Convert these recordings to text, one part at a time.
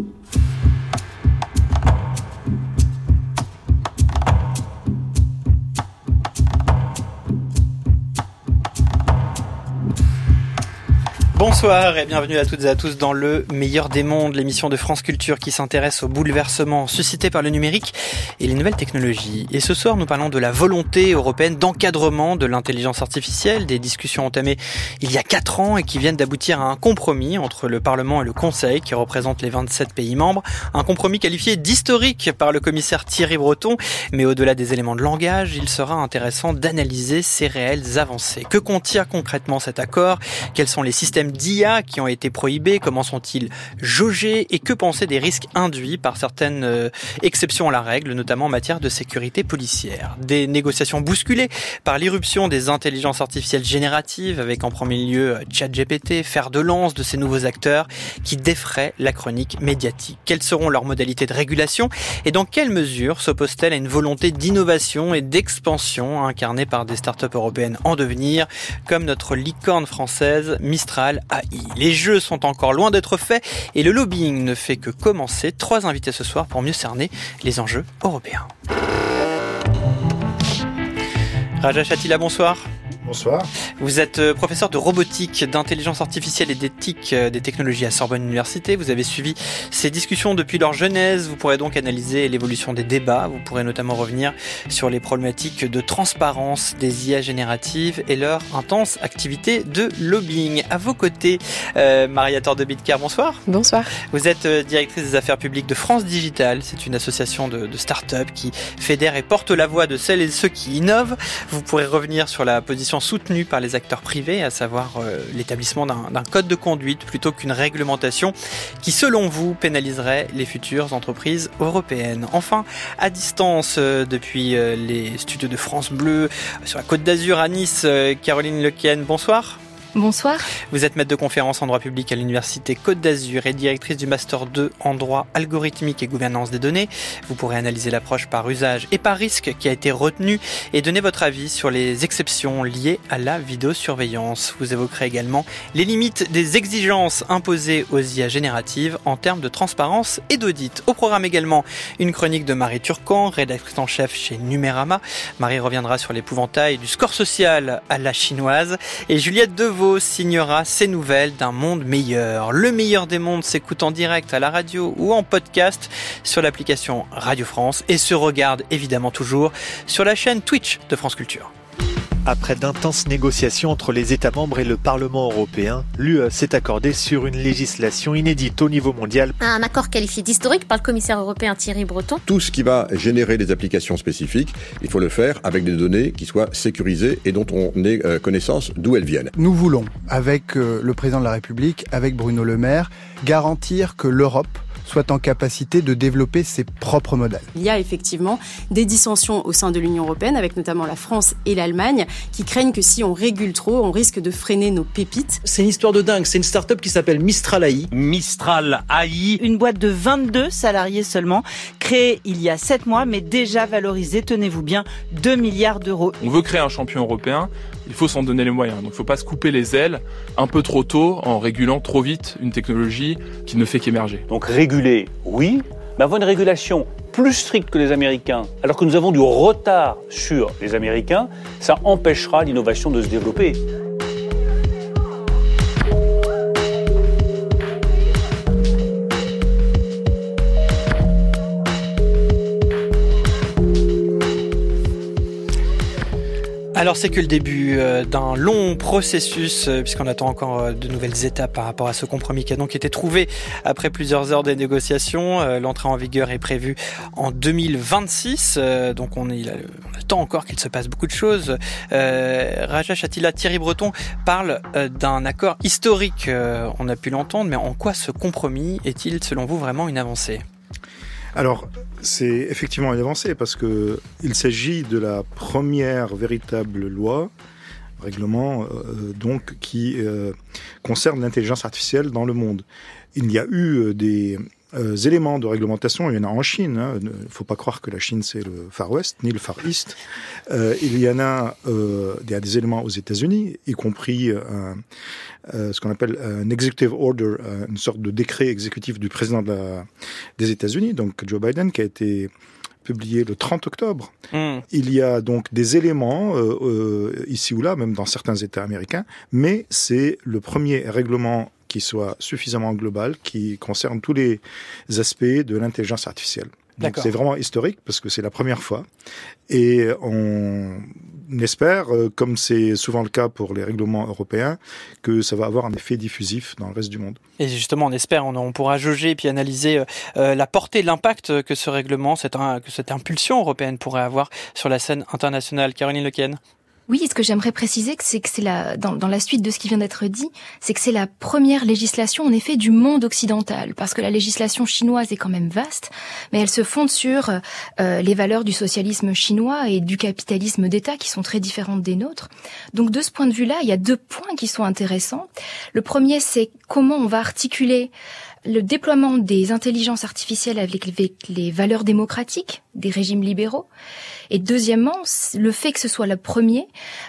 you. Bonsoir et bienvenue à toutes et à tous dans le meilleur des mondes, l'émission de France Culture qui s'intéresse aux bouleversements suscités par le numérique et les nouvelles technologies. Et ce soir, nous parlons de la volonté européenne d'encadrement de l'intelligence artificielle, des discussions entamées il y a quatre ans et qui viennent d'aboutir à un compromis entre le Parlement et le Conseil qui représente les 27 pays membres. Un compromis qualifié d'historique par le commissaire Thierry Breton, mais au-delà des éléments de langage, il sera intéressant d'analyser ces réelles avancées. Que contient concrètement cet accord? Quels sont les systèmes d'IA qui ont été prohibés Comment sont-ils jaugés Et que penser des risques induits par certaines euh, exceptions à la règle, notamment en matière de sécurité policière Des négociations bousculées par l'irruption des intelligences artificielles génératives, avec en premier lieu euh, ChatGPT, fer de lance de ces nouveaux acteurs qui défraient la chronique médiatique. Quelles seront leurs modalités de régulation et dans quelle mesure s'oppose-t-elle à une volonté d'innovation et d'expansion incarnée par des startups européennes en devenir, comme notre licorne française Mistral les jeux sont encore loin d'être faits et le lobbying ne fait que commencer. Trois invités ce soir pour mieux cerner les enjeux européens. Raja Chatila, bonsoir. Bonsoir. Vous êtes euh, professeur de robotique, d'intelligence artificielle et d'éthique euh, des technologies à Sorbonne Université. Vous avez suivi ces discussions depuis leur genèse. Vous pourrez donc analyser l'évolution des débats. Vous pourrez notamment revenir sur les problématiques de transparence des IA génératives et leur intense activité de lobbying. À vos côtés, euh, Maria Tordebitker, bonsoir. Bonsoir. Vous êtes directrice des affaires publiques de France Digital. C'est une association de, de start-up qui fédère et porte la voix de celles et ceux qui innovent. Vous pourrez revenir sur la position soutenue par les acteurs privés, à savoir euh, l'établissement d'un code de conduite plutôt qu'une réglementation qui, selon vous, pénaliserait les futures entreprises européennes. Enfin, à distance, euh, depuis euh, les studios de France Bleu, sur la côte d'Azur à Nice, Caroline Lequien, bonsoir. Bonsoir. Vous êtes maître de conférence en droit public à l'Université Côte d'Azur et directrice du Master 2 en droit algorithmique et gouvernance des données. Vous pourrez analyser l'approche par usage et par risque qui a été retenue et donner votre avis sur les exceptions liées à la vidéosurveillance. Vous évoquerez également les limites des exigences imposées aux IA génératives en termes de transparence et d'audit. Au programme également une chronique de Marie Turcan, rédactrice en chef chez Numérama. Marie reviendra sur l'épouvantail du score social à la chinoise et Juliette Devaux signera ses nouvelles d'un monde meilleur. Le meilleur des mondes s'écoute en direct à la radio ou en podcast sur l'application Radio France et se regarde évidemment toujours sur la chaîne Twitch de France Culture. Après d'intenses négociations entre les États membres et le Parlement européen, l'UE s'est accordée sur une législation inédite au niveau mondial. Un accord qualifié d'historique par le commissaire européen Thierry Breton. Tout ce qui va générer des applications spécifiques, il faut le faire avec des données qui soient sécurisées et dont on ait euh, connaissance d'où elles viennent. Nous voulons, avec euh, le président de la République, avec Bruno Le Maire, garantir que l'Europe soit en capacité de développer ses propres modèles. Il y a effectivement des dissensions au sein de l'Union européenne, avec notamment la France et l'Allemagne, qui craignent que si on régule trop, on risque de freiner nos pépites. C'est une histoire de dingue. C'est une start-up qui s'appelle Mistral AI. Mistral AI. Une boîte de 22 salariés seulement, créée il y a 7 mois, mais déjà valorisée, tenez-vous bien, 2 milliards d'euros. On veut créer un champion européen il faut s'en donner les moyens. Donc il ne faut pas se couper les ailes un peu trop tôt en régulant trop vite une technologie qui ne fait qu'émerger. Donc réguler, oui, mais avoir une régulation plus stricte que les Américains, alors que nous avons du retard sur les Américains, ça empêchera l'innovation de se développer. Alors c'est que le début euh, d'un long processus, euh, puisqu'on attend encore euh, de nouvelles étapes par rapport à ce compromis qui a donc été trouvé après plusieurs heures de négociations. L'entrée en vigueur est prévue en 2026, donc on, attend encore qu'il se passe beaucoup de choses. Raja Chatila, Thierry Breton parle d'un accord historique, on a pu l'entendre, mais en quoi ce compromis est-il selon vous vraiment une avancée? Alors, c'est effectivement une avancée parce que il s'agit de la première véritable loi, règlement, euh, donc, qui euh, concerne l'intelligence artificielle dans le monde. Il y a eu euh, des, euh, éléments de réglementation. Il y en a en Chine. Hein. Il ne faut pas croire que la Chine c'est le Far West ni le Far East. Euh, il y en a, euh, il y a des éléments aux États-Unis, y compris un, euh, ce qu'on appelle un executive order, euh, une sorte de décret exécutif du président de la, des États-Unis, donc Joe Biden, qui a été publié le 30 octobre. Hmm. Il y a donc des éléments euh, euh, ici ou là, même dans certains États américains, mais c'est le premier règlement qui soit suffisamment global, qui concerne tous les aspects de l'intelligence artificielle. Donc c'est vraiment historique parce que c'est la première fois. Et on espère, euh, comme c'est souvent le cas pour les règlements européens, que ça va avoir un effet diffusif dans le reste du monde. Et justement, on espère, on, on pourra jauger et puis analyser euh, euh, la portée, l'impact que ce règlement, cette, que cette impulsion européenne pourrait avoir sur la scène internationale. Caroline Lequen. Oui, ce que j'aimerais préciser, c'est que c'est la, dans, la suite de ce qui vient d'être dit, c'est que c'est la première législation, en effet, du monde occidental, parce que la législation chinoise est quand même vaste, mais elle se fonde sur euh, les valeurs du socialisme chinois et du capitalisme d'État qui sont très différentes des nôtres. Donc, de ce point de vue-là, il y a deux points qui sont intéressants. Le premier, c'est comment on va articuler le déploiement des intelligences artificielles avec les, valeurs démocratiques des régimes libéraux. Et deuxièmement, le fait que ce soit le premier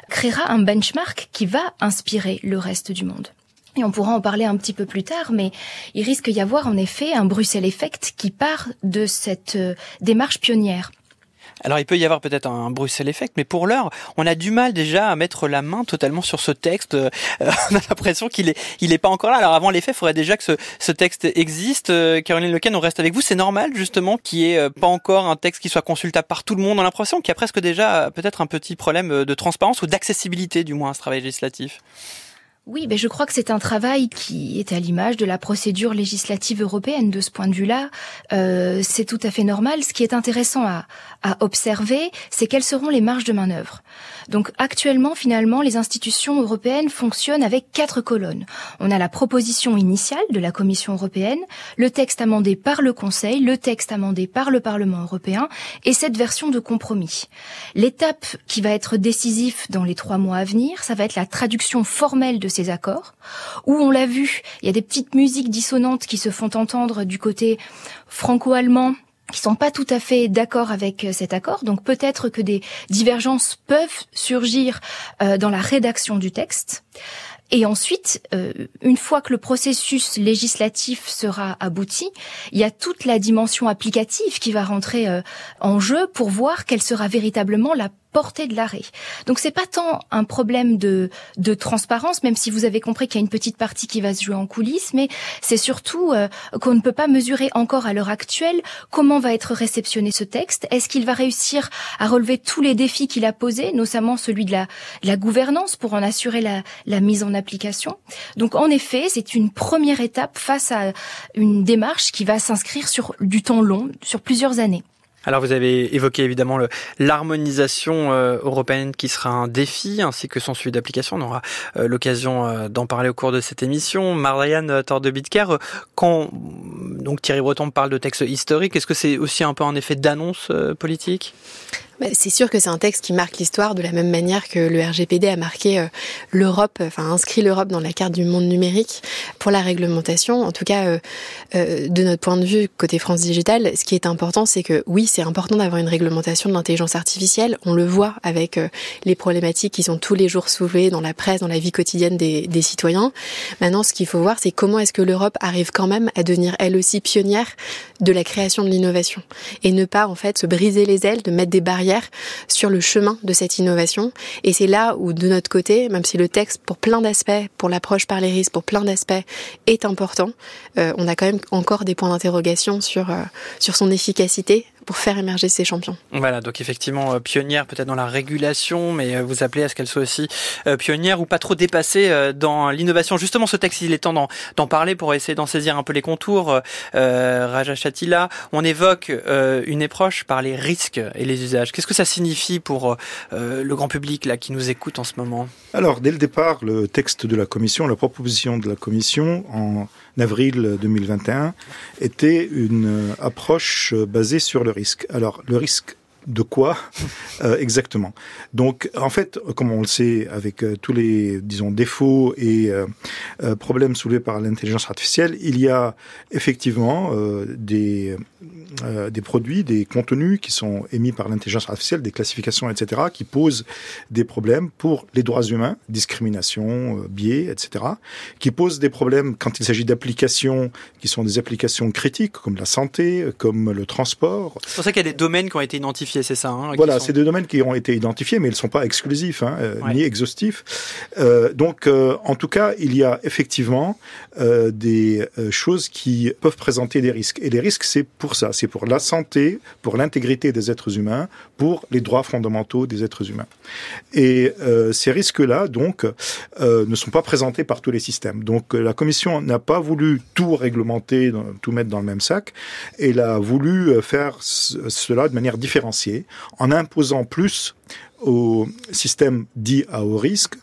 créera un benchmark qui va inspirer le reste du monde. Et on pourra en parler un petit peu plus tard, mais il risque d'y avoir en effet un Bruxelles Effect qui part de cette euh, démarche pionnière. Alors il peut y avoir peut-être un Bruxelles Effect, mais pour l'heure, on a du mal déjà à mettre la main totalement sur ce texte. Euh, on a l'impression qu'il est, il est pas encore là. Alors avant l'effet, il faudrait déjà que ce, ce texte existe. Euh, Caroline Lequen, on reste avec vous. C'est normal justement qu'il n'y ait euh, pas encore un texte qui soit consultable par tout le monde. On a l'impression qu'il y a presque déjà euh, peut-être un petit problème euh, de transparence ou d'accessibilité du moins à ce travail législatif? Oui, mais je crois que c'est un travail qui est à l'image de la procédure législative européenne. De ce point de vue-là, euh, c'est tout à fait normal. Ce qui est intéressant à, à observer, c'est quelles seront les marges de manœuvre. Donc actuellement, finalement, les institutions européennes fonctionnent avec quatre colonnes. On a la proposition initiale de la Commission européenne, le texte amendé par le Conseil, le texte amendé par le Parlement européen et cette version de compromis. L'étape qui va être décisive dans les trois mois à venir, ça va être la traduction formelle de ces accords, où on l'a vu, il y a des petites musiques dissonantes qui se font entendre du côté franco-allemand qui sont pas tout à fait d'accord avec euh, cet accord. Donc peut-être que des divergences peuvent surgir euh, dans la rédaction du texte. Et ensuite, euh, une fois que le processus législatif sera abouti, il y a toute la dimension applicative qui va rentrer en jeu pour voir quelle sera véritablement la portée de l'arrêt. Donc c'est pas tant un problème de, de transparence, même si vous avez compris qu'il y a une petite partie qui va se jouer en coulisses, mais c'est surtout euh, qu'on ne peut pas mesurer encore à l'heure actuelle comment va être réceptionné ce texte. Est-ce qu'il va réussir à relever tous les défis qu'il a posés, notamment celui de la, la gouvernance pour en assurer la, la mise en application? Donc en effet, c'est une première étape face à une démarche qui va s'inscrire sur du temps long, sur plusieurs années. Alors vous avez évoqué évidemment l'harmonisation euh, européenne qui sera un défi ainsi que son suivi d'application. On aura euh, l'occasion euh, d'en parler au cours de cette émission. Marianne Tordebitker, quand donc Thierry Breton parle de texte historique, est-ce que c'est aussi un peu un effet d'annonce politique? C'est sûr que c'est un texte qui marque l'histoire de la même manière que le RGPD a marqué euh, l'Europe, enfin inscrit l'Europe dans la carte du monde numérique pour la réglementation. En tout cas, euh, euh, de notre point de vue côté France Digital, ce qui est important, c'est que oui, c'est important d'avoir une réglementation de l'intelligence artificielle. On le voit avec les problématiques qui sont tous les jours soulevées dans la presse, dans la vie quotidienne des, des citoyens. Maintenant, ce qu'il faut voir, c'est comment est-ce que l'Europe arrive quand même à devenir elle aussi pionnière de la création de l'innovation et ne pas en fait se briser les ailes, de mettre des barrières sur le chemin de cette innovation. Et c'est là où, de notre côté, même si le texte, pour plein d'aspects, pour l'approche par les risques, pour plein d'aspects, est important, euh, on a quand même encore des points d'interrogation sur, euh, sur son efficacité pour faire émerger ces champions. Voilà, donc effectivement euh, pionnière peut-être dans la régulation, mais euh, vous appelez à ce qu'elle soit aussi euh, pionnière ou pas trop dépassée euh, dans l'innovation. Justement, ce texte, il est temps d'en- d'en parler pour essayer d'en saisir un peu les contours. Euh, Raja Chatila, on évoque euh, une approche par les risques et les usages. Qu'est-ce que ça signifie pour euh, le grand public là qui nous écoute en ce moment? Alors, dès le départ, le texte de la Commission, la proposition de la Commission en avril 2021 était une approche basée sur le risque. Alors, le risque de quoi euh, exactement. Donc, en fait, comme on le sait, avec euh, tous les, disons, défauts et euh, problèmes soulevés par l'intelligence artificielle, il y a effectivement des, des produits, des contenus qui sont émis par l'intelligence artificielle, des classifications, etc., qui posent des problèmes pour les droits humains, discrimination, biais, etc., qui posent des problèmes quand il s'agit d'applications qui sont des applications critiques, comme la santé, comme le transport. C'est pour ça qu'il y a des domaines qui ont été identifiés c'est ça hein, Voilà, c'est des domaines qui ont été identifiés, mais ils ne sont pas exclusifs, hein, euh, ni exhaustifs. Euh, donc, euh, en tout cas, il y a effectivement des choses qui peuvent présenter des risques. Et les risques, c'est pour ça, c'est pour la santé, pour l'intégrité des êtres humains, pour les droits fondamentaux des êtres humains. Et ces risques-là, donc, ne sont pas présentés par tous les systèmes. Donc, la Commission n'a pas voulu tout réglementer, tout mettre dans le même sac. Elle a voulu faire cela de manière différenciée en imposant plus au système dit à haut risque,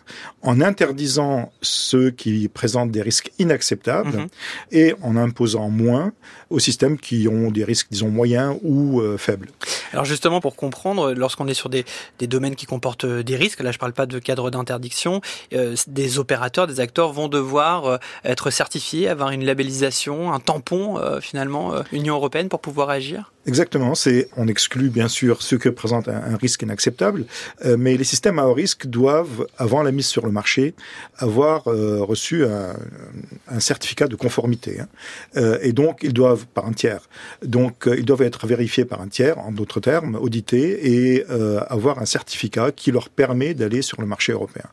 en interdisant ceux qui présentent des risques inacceptables mhm. et en imposant moins aux systèmes qui ont des risques, disons, moyens ou euh, faibles. Alors justement, pour comprendre, lorsqu'on est sur des, des, domaines qui comportent euh, des risques, là je ne parle pas de cadre d'interdiction, euh, des opérateurs, des acteurs vont devoir être certifiés, avoir une labellisation, un tampon finalement Union européenne pour pouvoir agir? Exactement, c'est on exclut bien sûr ceux qui présentent un, risque inacceptable, mais les systèmes à haut risque doivent, avant la mise sur le marché, avoir reçu un, certificat de conformité, hein. et donc ils doivent par un tiers. Donc, euh, ils doivent être vérifiés par un tiers, en d'autres termes, audités, et euh, avoir un certificat qui leur permet d'aller sur le marché européen.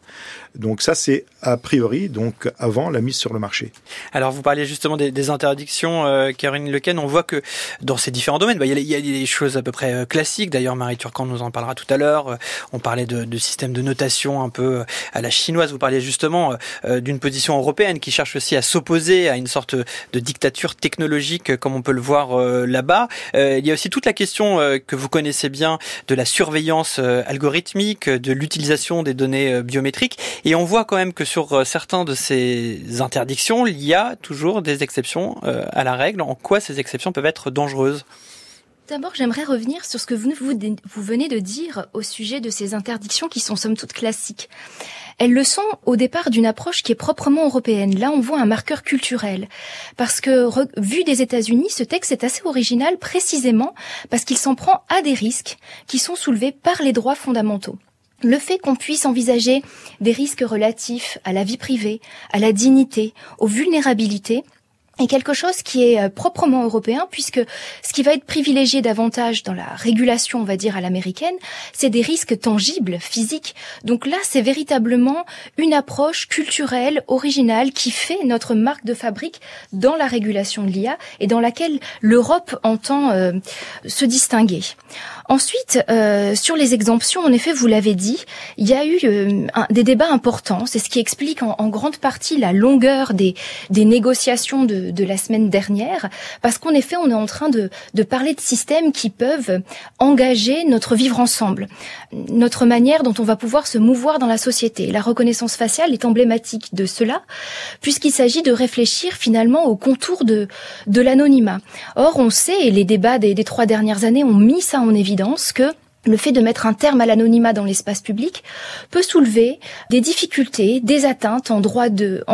Donc ça, c'est a priori, donc avant la mise sur le marché. Alors vous parliez justement des, interdictions, euh, Karine Lequen. On voit que dans ces différents domaines, bah, il, y a, des choses à peu près euh, classiques. D'ailleurs, Marie Turcan nous en parlera tout à l'heure. Euh, on parlait de, de systèmes de notation un peu à la chinoise. Vous parliez justement d'une position européenne qui cherche aussi à s'opposer à une sorte de dictature technologique, comme on peut le voir là-bas. il y a aussi toute la question que vous connaissez bien de la surveillance algorithmique, de l'utilisation des données biométriques. Et on voit quand même que sur euh, certains de ces interdictions, il y a toujours des exceptions euh, à la règle. En quoi ces exceptions peuvent être dangereuses? D'abord, j'aimerais revenir sur ce que vous, vous, venez de dire au sujet de ces interdictions qui sont somme toute classiques. Elles le sont au départ d'une approche qui est proprement européenne. Là, on voit un marqueur culturel. Parce que, vu des États-Unis, ce texte est assez original précisément parce qu'il s'en prend à des risques qui sont soulevés par les droits fondamentaux. Le fait qu'on puisse envisager des risques relatifs à la vie privée, à la dignité, aux vulnérabilités, est quelque chose qui est euh, proprement européen puisque ce qui va être privilégié davantage dans la régulation, on va dire à l'américaine, c'est des risques tangibles, physiques. Donc là, c'est véritablement une approche culturelle, originale, qui fait notre marque de fabrique dans la régulation de l'IA et dans laquelle l'Europe entend euh, se distinguer. Ensuite, euh, sur les exemptions, en effet, vous l'avez dit, il y a eu euh, des débats importants. C'est ce qui explique en, en, grande partie la longueur des, des négociations de, de, la semaine dernière, parce qu'en effet, on est en train de, de parler de systèmes qui peuvent engager notre vivre ensemble, notre manière dont on va pouvoir se mouvoir dans la société. La reconnaissance faciale est emblématique de cela, puisqu'il s'agit de réfléchir finalement au contour de, de l'anonymat. Or, on sait, et les débats des trois dernières années ont mis ça en évidence, que le fait de mettre un terme à l'anonymat dans l'espace public peut soulever des difficultés, des atteintes en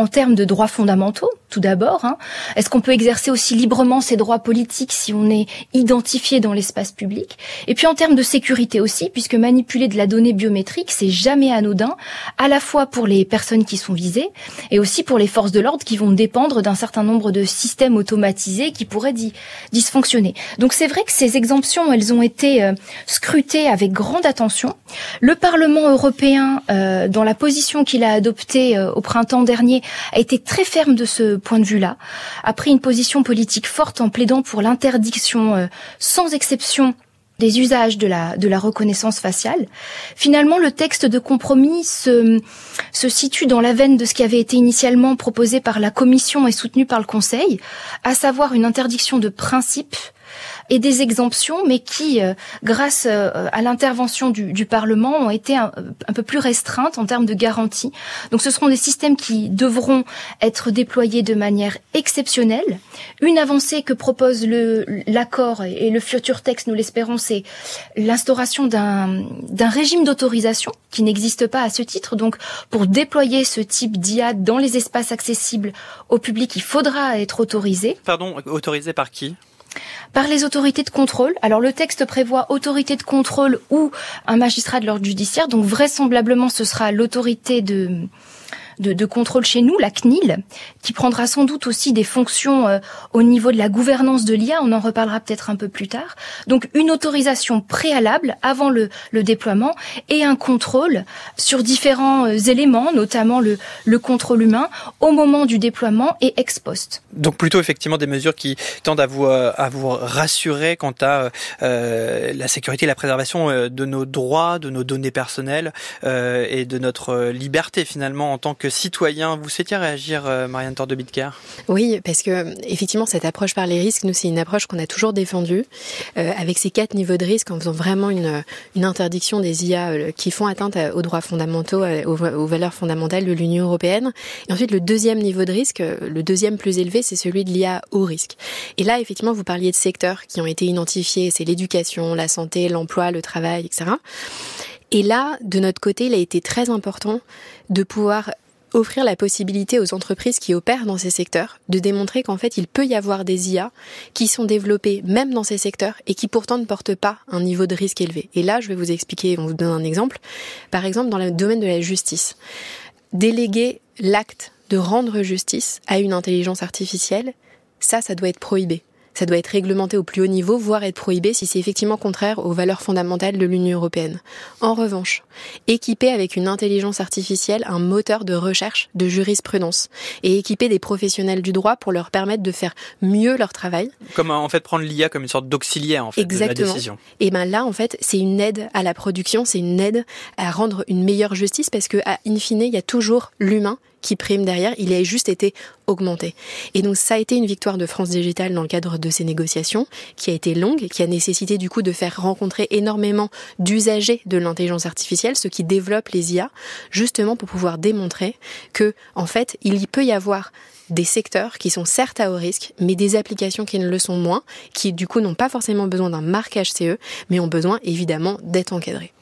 termes de droits fondamentaux, tout d'abord. Hein. Est-ce qu'on peut exercer aussi librement ses droits politiques si on est identifié dans l'espace public? Et puis en termes de sécurité aussi, puisque manipuler de la donnée biométrique, c'est jamais anodin, à la fois pour les personnes qui sont visées et aussi pour les forces de l'ordre qui vont dépendre d'un certain nombre de systèmes automatisés qui pourraient dysfonctionner. Donc c'est vrai que ces exemptions, elles ont été euh, avec grande attention. Le Parlement européen, euh, dans la position qu'il a adoptée euh, au printemps dernier, a été très ferme de ce point de vue-là, a pris une position politique forte en plaidant pour l'interdiction euh, sans exception des usages de la, de la reconnaissance faciale. Finalement, le texte de compromis se, se situe dans la veine de ce qui avait été initialement proposé par la Commission et soutenu par le Conseil, à savoir une interdiction de principe et des exemptions, mais qui, grâce à l'intervention du, du, Parlement, ont été un, un, peu plus restreintes en termes de garantie. Donc ce seront des systèmes qui devront être déployés de manière exceptionnelle. Une avancée que propose l'accord et le futur texte, nous l'espérons, c'est l'instauration d'un régime d'autorisation qui n'existe pas à ce titre. Donc pour déployer ce type d'IA dans les espaces accessibles au public, il faudra être autorisé. Pardon, autorisé par qui? Par les autorités de contrôle. Alors le texte prévoit autorité de contrôle ou un magistrat de l'ordre judiciaire, donc vraisemblablement ce sera l'autorité de de, contrôle chez nous, la CNIL, qui prendra sans doute aussi des fonctions euh, au niveau de la gouvernance de l'IA. On en reparlera peut-être un peu plus tard. Donc une autorisation préalable avant le, déploiement et un contrôle sur différents euh, éléments, notamment le, le contrôle humain au moment du déploiement et ex post. Donc plutôt effectivement des mesures qui tendent à vous, euh, à vous rassurer quant à la sécurité et la préservation de nos droits, de nos données personnelles et de notre liberté finalement en tant que citoyen. Vous souhaitiez réagir, euh, Marianne Tordebitker Oui, parce que effectivement, cette approche par les risques, nous, c'est une approche qu'on a toujours défendue, euh, avec ces quatre niveaux de risque, en faisant vraiment une, une interdiction des IA euh, qui font atteinte aux droits fondamentaux, aux, aux valeurs fondamentales de l'Union européenne. Et ensuite, le deuxième niveau de risque, le deuxième plus élevé, c'est celui de l'IA haut risque. Et là, effectivement, vous parliez de secteurs qui ont été identifiés, c'est l'éducation, la santé, l'emploi, le travail, etc. Et là, de notre côté, il a été très important de pouvoir offrir la possibilité aux entreprises qui opèrent dans ces secteurs de démontrer qu'en fait il peut y avoir des IA qui sont développées même dans ces secteurs et qui pourtant ne portent pas un niveau de risque élevé. Et là, je vais vous expliquer, on vous donne un exemple. Par exemple, dans le domaine de la justice, déléguer l'acte de rendre justice à une intelligence artificielle, ça, ça doit être prohibé ça doit être réglementé au plus haut niveau, voire être prohibé si c'est effectivement contraire aux valeurs fondamentales de l'Union européenne. En revanche, équiper avec une intelligence artificielle un moteur de recherche de jurisprudence et équiper des professionnels du droit pour leur permettre de faire mieux leur travail. Comme en fait prendre l'IA comme une sorte d'auxiliaire en fait Exactement. de la décision. Et ben là en fait c'est une aide à la production, c'est une aide à rendre une meilleure justice parce que à in fine il y a toujours l'humain qui prime derrière, il a juste été augmenté. Et donc ça a été une victoire de France Digital dans le cadre de ces négociations, qui a été longue, qui a nécessité du coup de faire rencontrer énormément d'usagers de l'intelligence artificielle, ceux qui développent les IA, justement pour pouvoir démontrer que, en fait, il y peut y avoir des secteurs qui sont certes à haut risque, mais des applications qui ne le sont moins, qui du coup n'ont pas forcément besoin d'un marquage CE, mais ont besoin évidemment d'être encadrés.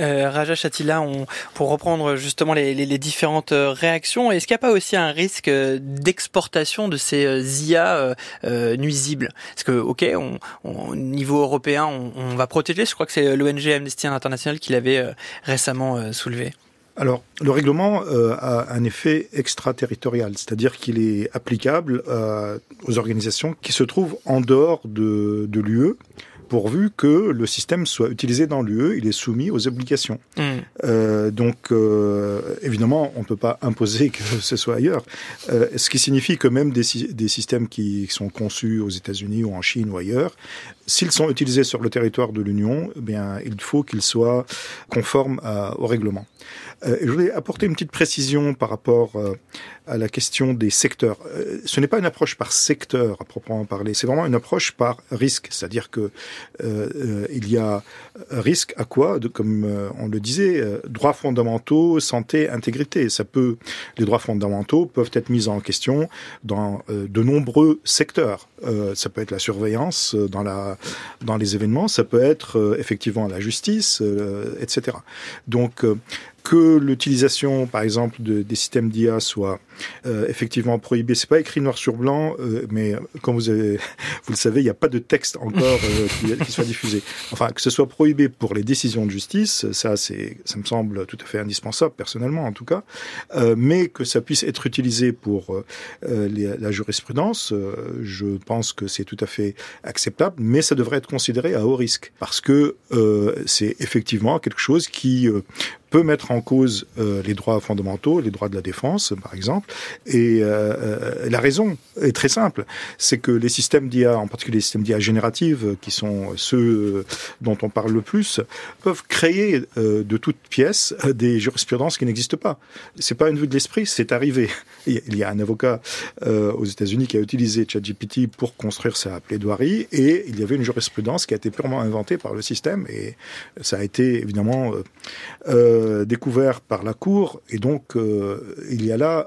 Euh, Raja Chatila, on, pour reprendre justement les, différentes euh, réactions, est-ce qu'il n'y a pas aussi un risque euh, d'exportation de ces euh, IA nuisibles? Parce que, ok, on, on, au niveau européen, on, va protéger. Je crois que c'est l'ONG Amnesty International qui l'avait récemment soulevé. Alors, le règlement a un effet extraterritorial, c'est-à-dire qu'il est applicable aux organisations qui se trouvent en dehors de, de l'UE pourvu que le système soit utilisé dans l'UE, il est soumis aux obligations. Mmh. Euh, donc, euh, évidemment, on ne peut pas imposer que ce soit ailleurs. Euh, ce qui signifie que même des, des systèmes qui sont conçus aux États-Unis ou en Chine ou ailleurs, s'ils sont utilisés sur le territoire de l'Union, eh bien, il faut qu'ils soient conformes à, au règlement. Je voulais apporter une petite précision par rapport à la question des secteurs. Euh, ce n'est pas une approche par secteur à proprement parler, c'est vraiment une approche par risque, c'est-à-dire que euh, il y a risque à quoi, comme on le disait, droits fondamentaux, santé, intégrité. Ça peut, les droits fondamentaux peuvent être mis en question dans de nombreux secteurs. ça peut être la surveillance dans la dans les événements, ça peut être effectivement la justice, etc. Donc que l'utilisation, par exemple, de, des systèmes d'IA soit euh, effectivement prohibée. C'est pas écrit noir sur blanc, euh, mais comme vous, avez, vous le savez, il n'y a pas de texte encore euh, qui, qui, soit diffusé. Enfin, que ce soit prohibé pour les décisions de justice, ça, c'est, ça me semble tout à fait indispensable, personnellement en tout cas, euh, mais que ça puisse être utilisé pour euh, les, la jurisprudence, je pense que c'est tout à fait acceptable, mais ça devrait être considéré à haut risque parce que c'est effectivement quelque chose qui peut mettre en cause les droits fondamentaux, les droits de la défense, par exemple. Et la raison est très simple, c'est que les systèmes d'IA, en particulier les systèmes d'IA génératifs, qui sont ceux dont on parle le plus, peuvent créer de toutes pièces des jurisprudences qui n'existent pas. C'est pas une vue de l'esprit, c'est arrivé. Il y a un avocat aux États-Unis qui a utilisé ChatGPT pour construire sa plaidoirie et il y avait une jurisprudence qui a été purement inventée par le système et ça a été évidemment euh, euh, découvert par la Cour et donc euh, il y a là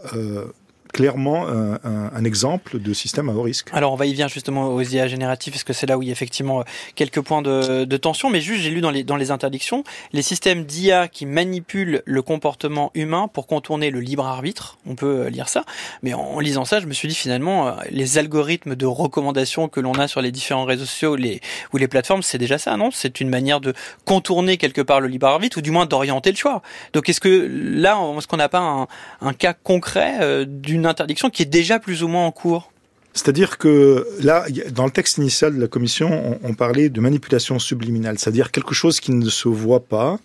clairement un, un, exemple de système à haut risque. Alors on va y venir justement aux IA génératifs, parce que c'est là où il y a effectivement quelques points de, de tension, mais juste j'ai lu dans les, dans les interdictions, les systèmes d'IA qui manipulent le comportement humain pour contourner le libre arbitre, on peut lire ça, mais en, lisant ça, je me suis dit finalement, les algorithmes de recommandation que l'on a sur les différents réseaux sociaux les, ou les plateformes, c'est déjà ça, non? C'est une manière de contourner quelque part le libre arbitre, ou du moins d'orienter le choix. Donc est-ce que là, est-ce qu'on n'a pas un, un cas concret euh, d'une une interdiction qui est déjà plus ou moins en cours c'est-à-dire que là, dans le texte initial de la commission, on, parlait de manipulation subliminale, c'est-à-dire quelque chose qui ne se voit pas.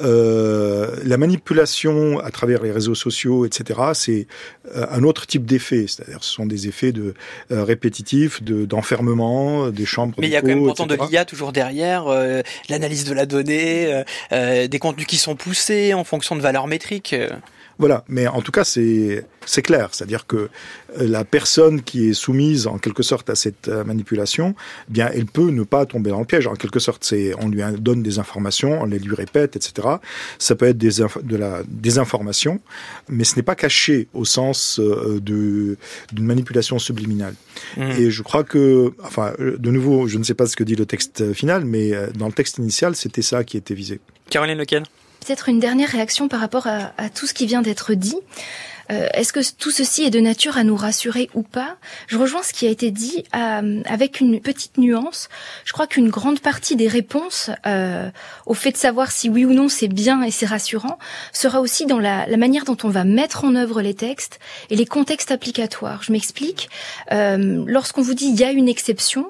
Euh, la manipulation à travers les réseaux sociaux, etc., c'est euh, un autre type d'effet. C'est-à-dire, ce sont des effets de euh, répétitifs, de d'enfermement, des chambres. Mais il y a quand même pourtant de l'IA toujours derrière, l'analyse de la donnée, des contenus qui sont poussés en fonction de valeurs métriques. Voilà, mais en tout cas, c'est c'est clair, c'est-à-dire que euh, la personne qui est soumise en quelque sorte à cette euh, manipulation, eh bien, elle peut ne pas tomber dans le piège. En quelque sorte, c'est on lui donne des informations, on les lui répète, etc. Ça peut être des de la désinformation, mais ce n'est pas caché au sens euh, de d'une manipulation subliminale. Mmh. Et je crois que, enfin, de nouveau, je ne sais pas ce que dit le texte final, mais dans le texte initial, c'était ça qui était visé. Caroline Lequel? Peut-être une dernière réaction par rapport à, tout ce qui vient d'être dit. Euh, est-ce que tout ceci est de nature à nous rassurer ou pas? Je rejoins ce qui a été dit euh, avec une petite nuance. Je crois qu'une grande partie des réponses euh, au fait de savoir si oui ou non c'est bien et c'est rassurant sera aussi dans la, manière dont on va mettre en œuvre les textes et les contextes applicatoires. Je m'explique. Lorsqu'on vous dit il y a une exception,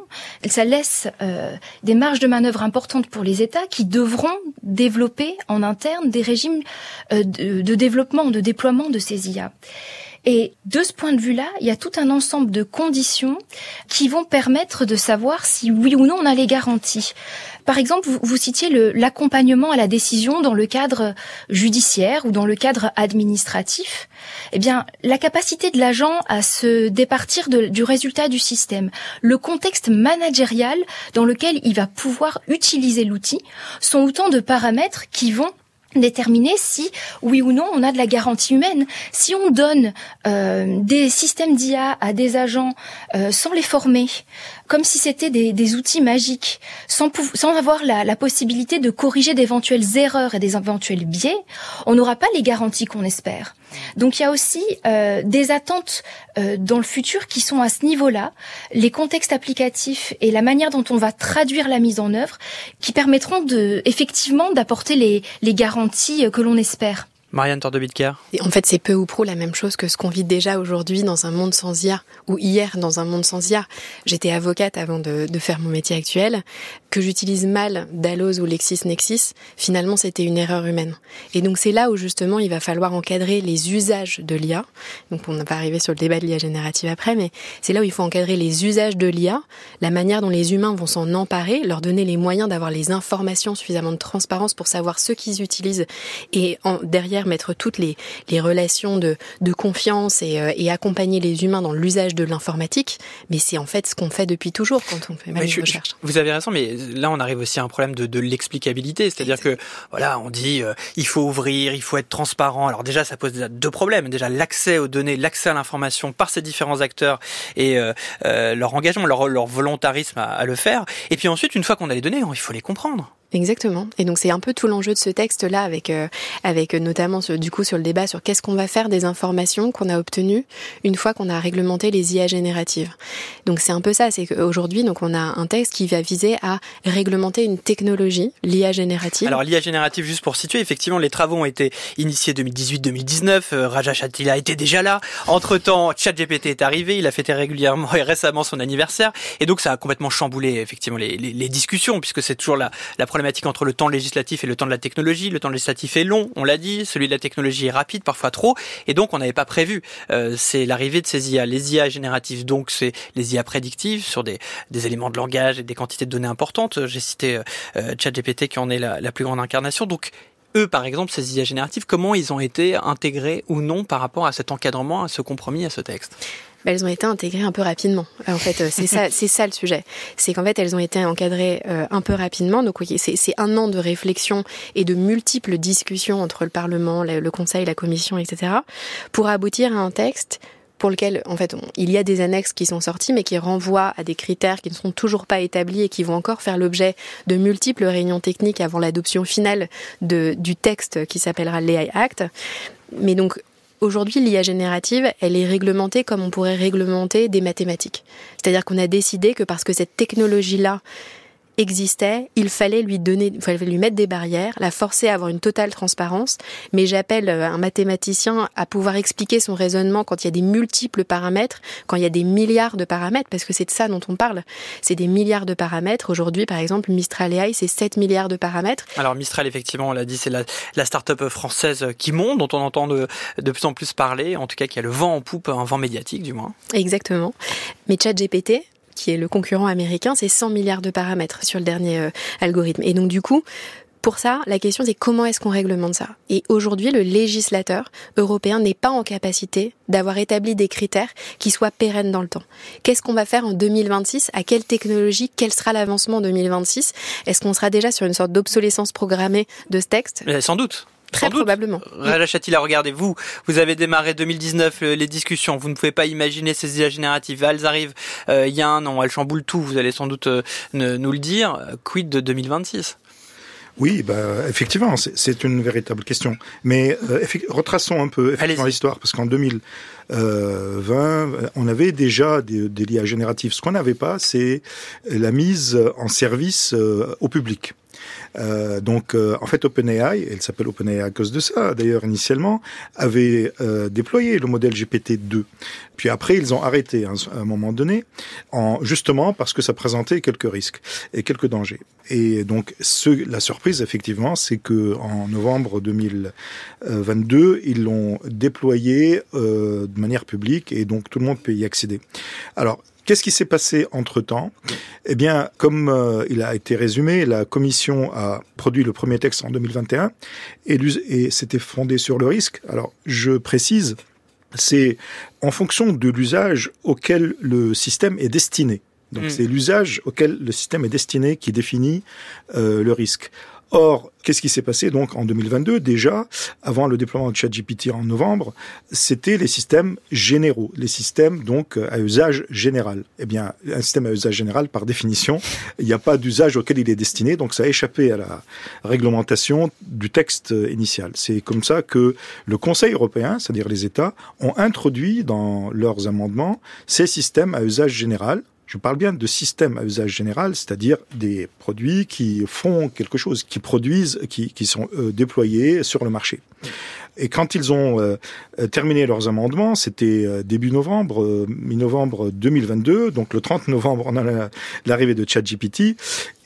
ça laisse des marges de manœuvre importantes pour les États qui devront développer en interne des régimes de, de développement, de déploiement de ces IA. Et de ce point de vue-là, il y a tout un ensemble de conditions qui vont permettre de savoir si oui ou non on a les garanties. Par exemple, vous, vous citiez l'accompagnement à la décision dans le cadre judiciaire ou dans le cadre administratif. Eh bien, la capacité de l'agent à se départir de, du résultat du système, le contexte managérial dans lequel il va pouvoir utiliser l'outil, sont autant de paramètres qui vont déterminer si oui ou non on a de la garantie humaine. Si on donne euh, des systèmes d'IA à des agents euh, sans les former, comme si c'était des, des, outils magiques, sans, sans avoir la, la, possibilité de corriger d'éventuelles erreurs et des éventuels biais, on n'aura pas les garanties qu'on espère. Donc il y a aussi euh, des attentes euh, dans le futur qui sont à ce niveau-là, les contextes applicatifs et la manière dont on va traduire la mise en œuvre, qui permettront de effectivement d'apporter les, les garanties euh, que l'on espère. Marianne Tordebitker. Et en fait, c'est peu ou prou la même chose que ce qu'on vit déjà aujourd'hui dans un monde sans IA, ou hier dans un monde sans IA. J'étais avocate avant de, faire mon métier actuel. Que j'utilise mal Dalloz ou LexisNexis, finalement, c'était une erreur humaine. Et donc, c'est là où justement, il va falloir encadrer les usages de l'IA. Donc, on n'a pas arrivé sur le débat de l'IA générative après, mais c'est là où il faut encadrer les usages de l'IA, la manière dont les humains vont s'en emparer, leur donner les moyens d'avoir les informations suffisamment de transparence pour savoir ce qu'ils utilisent et en, derrière mettre toutes les, les relations de, de confiance et, euh, et, accompagner les humains dans l'usage de l'informatique. Mais c'est en fait ce qu'on fait depuis toujours quand on fait une recherche. Vous avez raison, mais là on arrive aussi à un problème de, de l'explicabilité, c'est-à-dire que voilà, on dit euh, il faut ouvrir, il faut être transparent. Alors déjà, ça pose deux problèmes. Déjà l'accès aux données, l'accès à l'information par ces différents acteurs et euh, euh leur engagement, leur, leur volontarisme à, à le faire. Et puis ensuite, une fois qu'on a les données, il faut les comprendre. Exactement. Et donc c'est un peu tout l'enjeu de ce texte-là, avec euh, avec notamment du coup sur le débat sur qu'est-ce qu'on va faire des informations qu'on a obtenues une fois qu'on a réglementé les IA génératives. Donc c'est un peu ça, c'est qu'aujourd'hui donc on a un texte qui va viser à réglementer une technologie, l'IA générative. Alors l'IA générative, juste pour situer, effectivement les travaux ont été initiés 2018-2019. Euh, Raja Chatila était déjà là. Entre temps, ChatGPT est arrivé, il a fêté régulièrement et récemment son anniversaire, et donc ça a complètement chamboulé effectivement les, les, les discussions puisque c'est toujours la la problématique entre le temps législatif et le temps de la technologie. Le temps législatif est long, on l'a dit, celui de la technologie est rapide, parfois trop, et donc on n'avait pas prévu. Euh, c'est l'arrivée de ces IA, les IA génératives, donc c'est les IA prédictives sur des, éléments de langage et des quantités de données importantes. J'ai cité euh, euh ChatGPT qui en est la plus grande incarnation. Donc eux, par exemple, ces IA génératives, comment ils ont été intégrés ou non par rapport à cet encadrement, à ce compromis, à ce texte? Elles ont été intégrées un peu rapidement. En fait, euh, c'est ça, c'est ça le sujet. C'est qu'en fait, elles ont été encadrées euh, un peu rapidement. Donc, c'est un an de réflexion et de multiples discussions entre le Parlement, le Conseil, la Commission, etc., pour aboutir à un texte pour lequel, en fait, il y a des annexes qui sont sorties, mais qui renvoient à des critères qui ne sont toujours pas établis et qui vont encore faire l'objet de multiples réunions techniques avant l'adoption finale de, du texte qui s'appellera l'AI Act. Mais donc, Aujourd'hui, l'IA générative, elle est réglementée comme on pourrait réglementer des mathématiques. C'est-à-dire qu'on a décidé que parce que cette technologie-là existait, il fallait lui donner, il fallait lui mettre des barrières, la forcer à avoir une totale transparence. Mais j'appelle euh, un mathématicien à pouvoir expliquer son raisonnement quand il y a des multiples paramètres, quand il y a des milliards de paramètres, parce que c'est de ça dont on parle. C'est des milliards de paramètres. Aujourd'hui, par exemple, Mistral AI, c'est 7 milliards de paramètres. Alors Mistral, effectivement, on l'a dit, c'est la, la start-up française qui monte, dont on entend de, de plus en plus parler, en tout cas qui a le vent en poupe, un vent médiatique du moins. Exactement. Mais ChatGPT, qui est le concurrent américain, c'est 100 milliards de paramètres sur le dernier euh, algorithme. Et donc du coup, pour ça, la question c'est comment est-ce qu'on réglemente ça? Et aujourd'hui, le législateur européen n'est pas en capacité d'avoir établi des critères qui soient pérennes dans le temps. Qu'est-ce qu'on va faire en 2026 À quelle technologie? Quel sera l'avancement en 2026 Est-ce qu'on sera déjà sur une sorte d'obsolescence programmée de ce texte? Sans doute. Très probablement. Rala Chatila, regardez, vous, vous avez démarré 2019 euh, les discussions. Vous ne pouvez pas imaginer ces IA génératives. Elles arrivent euh, il y a un an, elles chamboulent tout. Vous allez sans doute euh, nous le dire. Quid de 2026 oui, bah, effectivement, c'est une véritable question. Mais retraçons un peu l'histoire, parce qu'en 2020, on avait déjà des, des IA génératives. Ce qu'on n'avait pas, c'est la mise en service au public. Euh, donc, euh, en fait, OpenAI, elle s'appelle OpenAI à cause de ça, d'ailleurs, initialement, avait euh, déployé le modèle GPT-2. Puis après, ils ont arrêté hein, à un moment donné, en, justement parce que ça présentait quelques risques et quelques dangers. Et donc, ce, la surprise, effectivement, c'est que en novembre 2022, ils l'ont déployé de manière publique et donc tout le monde peut y accéder. Alors, Qu'est-ce qui s'est passé entre-temps? Eh bien, comme euh, il a été résumé, la Commission a produit le premier texte en 2021 et, et c'était fondé sur le risque. Alors, je précise, c'est en fonction de l'usage auquel le système est destiné. Donc, hmm. c'est l'usage auquel le système est destiné qui définit euh, le risque. Or, qu'est-ce qui s'est passé donc en 2022 déjà, avant le déploiement de ChatGPT en novembre, c'était les systèmes généraux, les systèmes donc à usage général. Eh bien, un système à usage général, par définition, il n'y a pas d'usage auquel il est destiné, donc ça a échappé à la réglementation du texte initial. C'est comme ça que le Conseil européen, c'est-à-dire les États, ont introduit dans leurs amendements ces systèmes à usage général je parle bien de systèmes à usage général, c'est-à-dire des produits qui font quelque chose, qui produisent, qui, qui sont euh, déployés sur le marché. Et quand ils ont euh, terminé leurs amendements, c'était euh, début novembre, euh, mi-novembre 2022, donc le 30 novembre, on a l'arrivée de ChatGPT.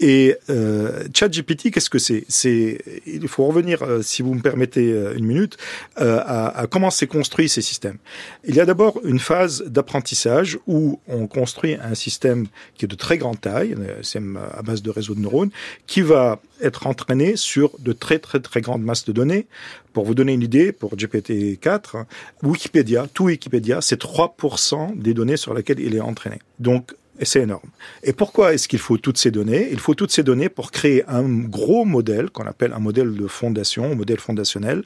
Et euh, ChatGPT, qu'est-ce que c'est? C'est il faut revenir, si vous me permettez une minute, à, à comment s'est construit ces systèmes. Il y a d'abord une phase d'apprentissage où on construit un système qui est de très grande taille, un à base de réseaux de neurones, qui va être entraîné sur de très très très grandes masses de données. Pour vous donner une idée, pour GPT-4, Wikipédia, tout Wikipédia, c'est 3% des données sur lesquelles il est entraîné. Donc, c'est énorme. Et pourquoi est-ce qu'il faut toutes ces données? Il faut toutes ces données pour créer un gros modèle qu'on appelle un modèle de fondation, un modèle fondationnel,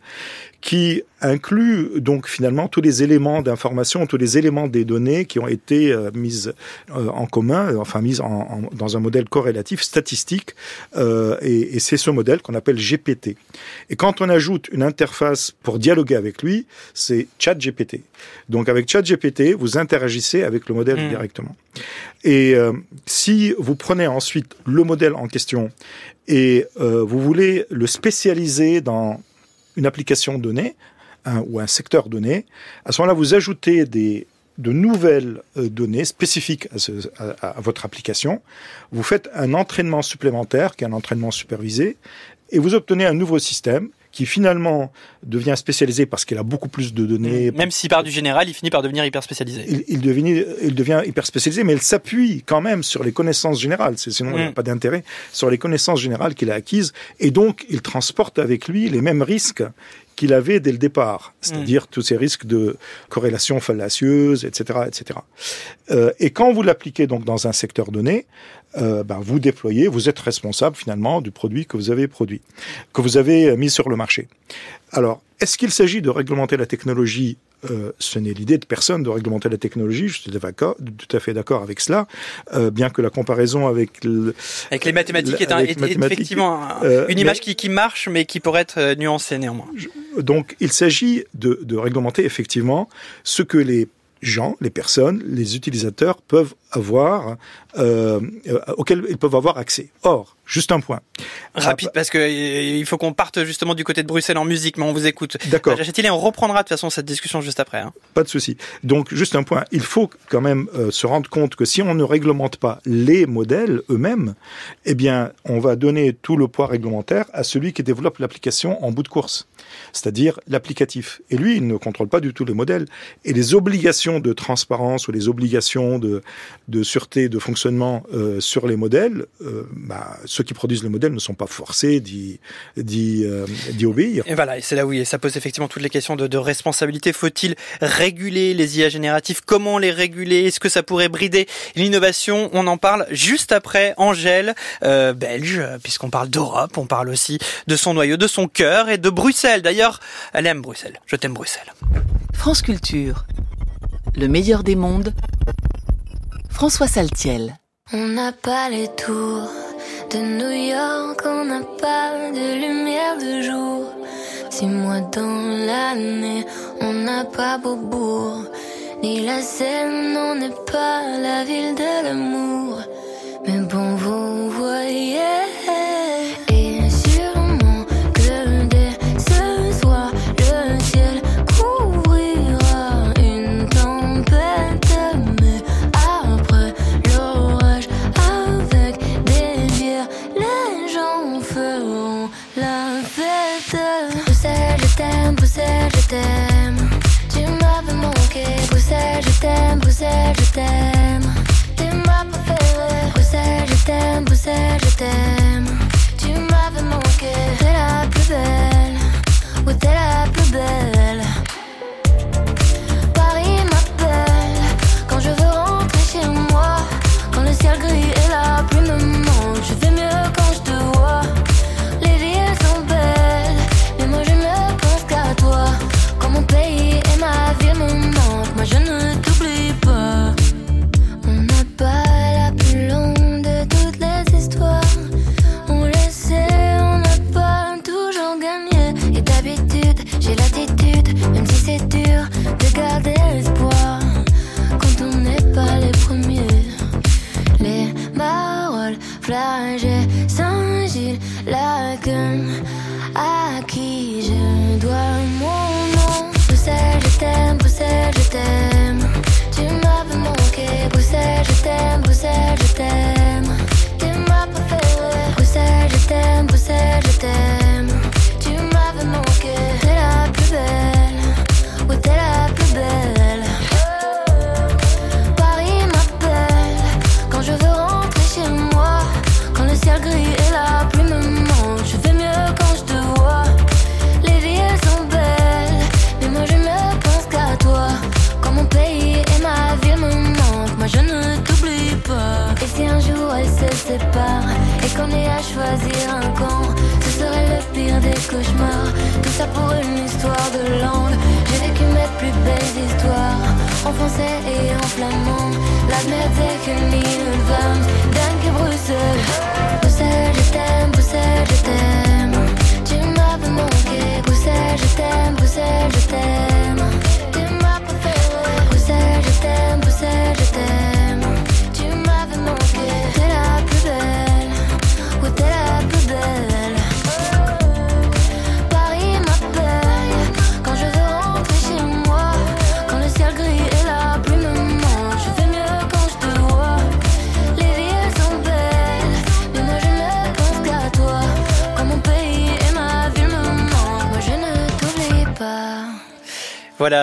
qui inclut donc finalement tous les éléments d'information, tous les éléments des données qui ont été euh, mises euh, en commun, enfin mises en, dans un modèle corrélatif statistique. Euh, et, et c'est ce modèle qu'on appelle GPT. Et quand on ajoute une interface pour dialoguer avec lui, c'est ChatGPT. Donc avec ChatGPT, vous interagissez avec le modèle mmh. directement. Et euh, si vous prenez ensuite le modèle en question et euh, vous voulez le spécialiser dans une application donnée ou un secteur donné, à ce moment-là, vous ajoutez des de nouvelles euh, données spécifiques à, votre application. Vous faites un entraînement supplémentaire, qui est un entraînement supervisé, et vous obtenez un nouveau système qui finalement devient spécialisé parce qu'il a beaucoup plus de données. Mmh. Même s'il part du général, il finit par devenir hyper spécialisé. Il, devient, il devient hyper spécialisé, mais il s'appuie quand même sur les connaissances générales. Sinon, il n'y a mmh. pas d'intérêt sur les connaissances générales qu'il a acquises. Et donc, il transporte avec lui les mêmes risques qu'il avait dès le départ, c'est-à-dire mm. tous ces risques de corrélation fallacieuse, etc., etc. Euh, et quand vous l'appliquez donc dans un secteur donné, euh, ben, vous déployez, vous êtes responsable finalement du produit que vous avez produit, que vous avez mis sur le marché. Alors, est-ce qu'il s'agit de réglementer la technologie euh, ce n'est l'idée de personne de réglementer la technologie. Je suis tout à fait d'accord avec cela, euh, bien que la comparaison avec avec les mathématiques est, un, effectivement euh, une image qui, qui, marche, mais qui pourrait être nuancée néanmoins. donc, il s'agit de, de réglementer effectivement ce que les gens, les personnes, les utilisateurs peuvent avoir, euh, euh, auxquels ils peuvent avoir accès. Or, juste un point. Rapide, parce que il faut qu'on parte justement du côté de Bruxelles en musique, mais on vous écoute. D'accord. et on reprendra de toute façon cette discussion juste après. Hein. Pas de souci. Donc, juste un point. Il faut quand même euh, se rendre compte que si on ne réglemente pas les modèles eux-mêmes, eh bien, on va donner tout le poids réglementaire à celui qui développe l'application en bout de course, c'est-à-dire l'applicatif. Et lui, il ne contrôle pas du tout les modèles. Et les obligations de transparence ou les obligations de de sûreté, de fonctionnement euh, sur les modèles, euh, bah, ceux qui produisent les modèles ne sont pas forcés d'y euh, obéir. Et voilà, et c'est là où ça pose effectivement toutes les questions de, de responsabilité. Faut-il réguler les IA génératifs Comment les réguler? Est-ce que ça pourrait brider l'innovation? On en parle juste après Angèle, euh, belge, puisqu'on parle d'Europe, on parle aussi de son noyau, de son cœur et de Bruxelles. D'ailleurs, elle aime Bruxelles. Je t'aime Bruxelles. France Culture, le meilleur des mondes François Saltiel. On n'a pas les tours de New York, on n'a pas de lumière de jour. Six mois dans l'année, on n'a pas Beaubourg, ni la Seine, on n'est pas la ville de l'amour. Mais bon, vous voyez. La pluie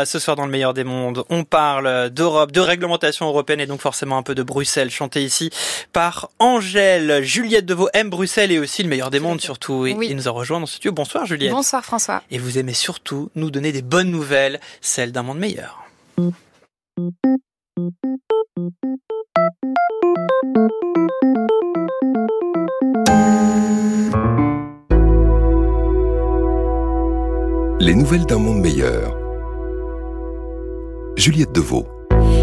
ce soir dans le meilleur des mondes, on parle d'Europe, de réglementation européenne et donc forcément un peu de Bruxelles, chanté ici par Angèle. Juliette Deveau aime Bruxelles et aussi le meilleur des mondes surtout. Et Oui. il nous a rejoint dans ce studio. Bonsoir Juliette. Bonsoir François. Et vous aimez surtout nous donner des bonnes nouvelles, celles d'un monde meilleur. Les nouvelles d'un monde meilleur. Juliette Deveau.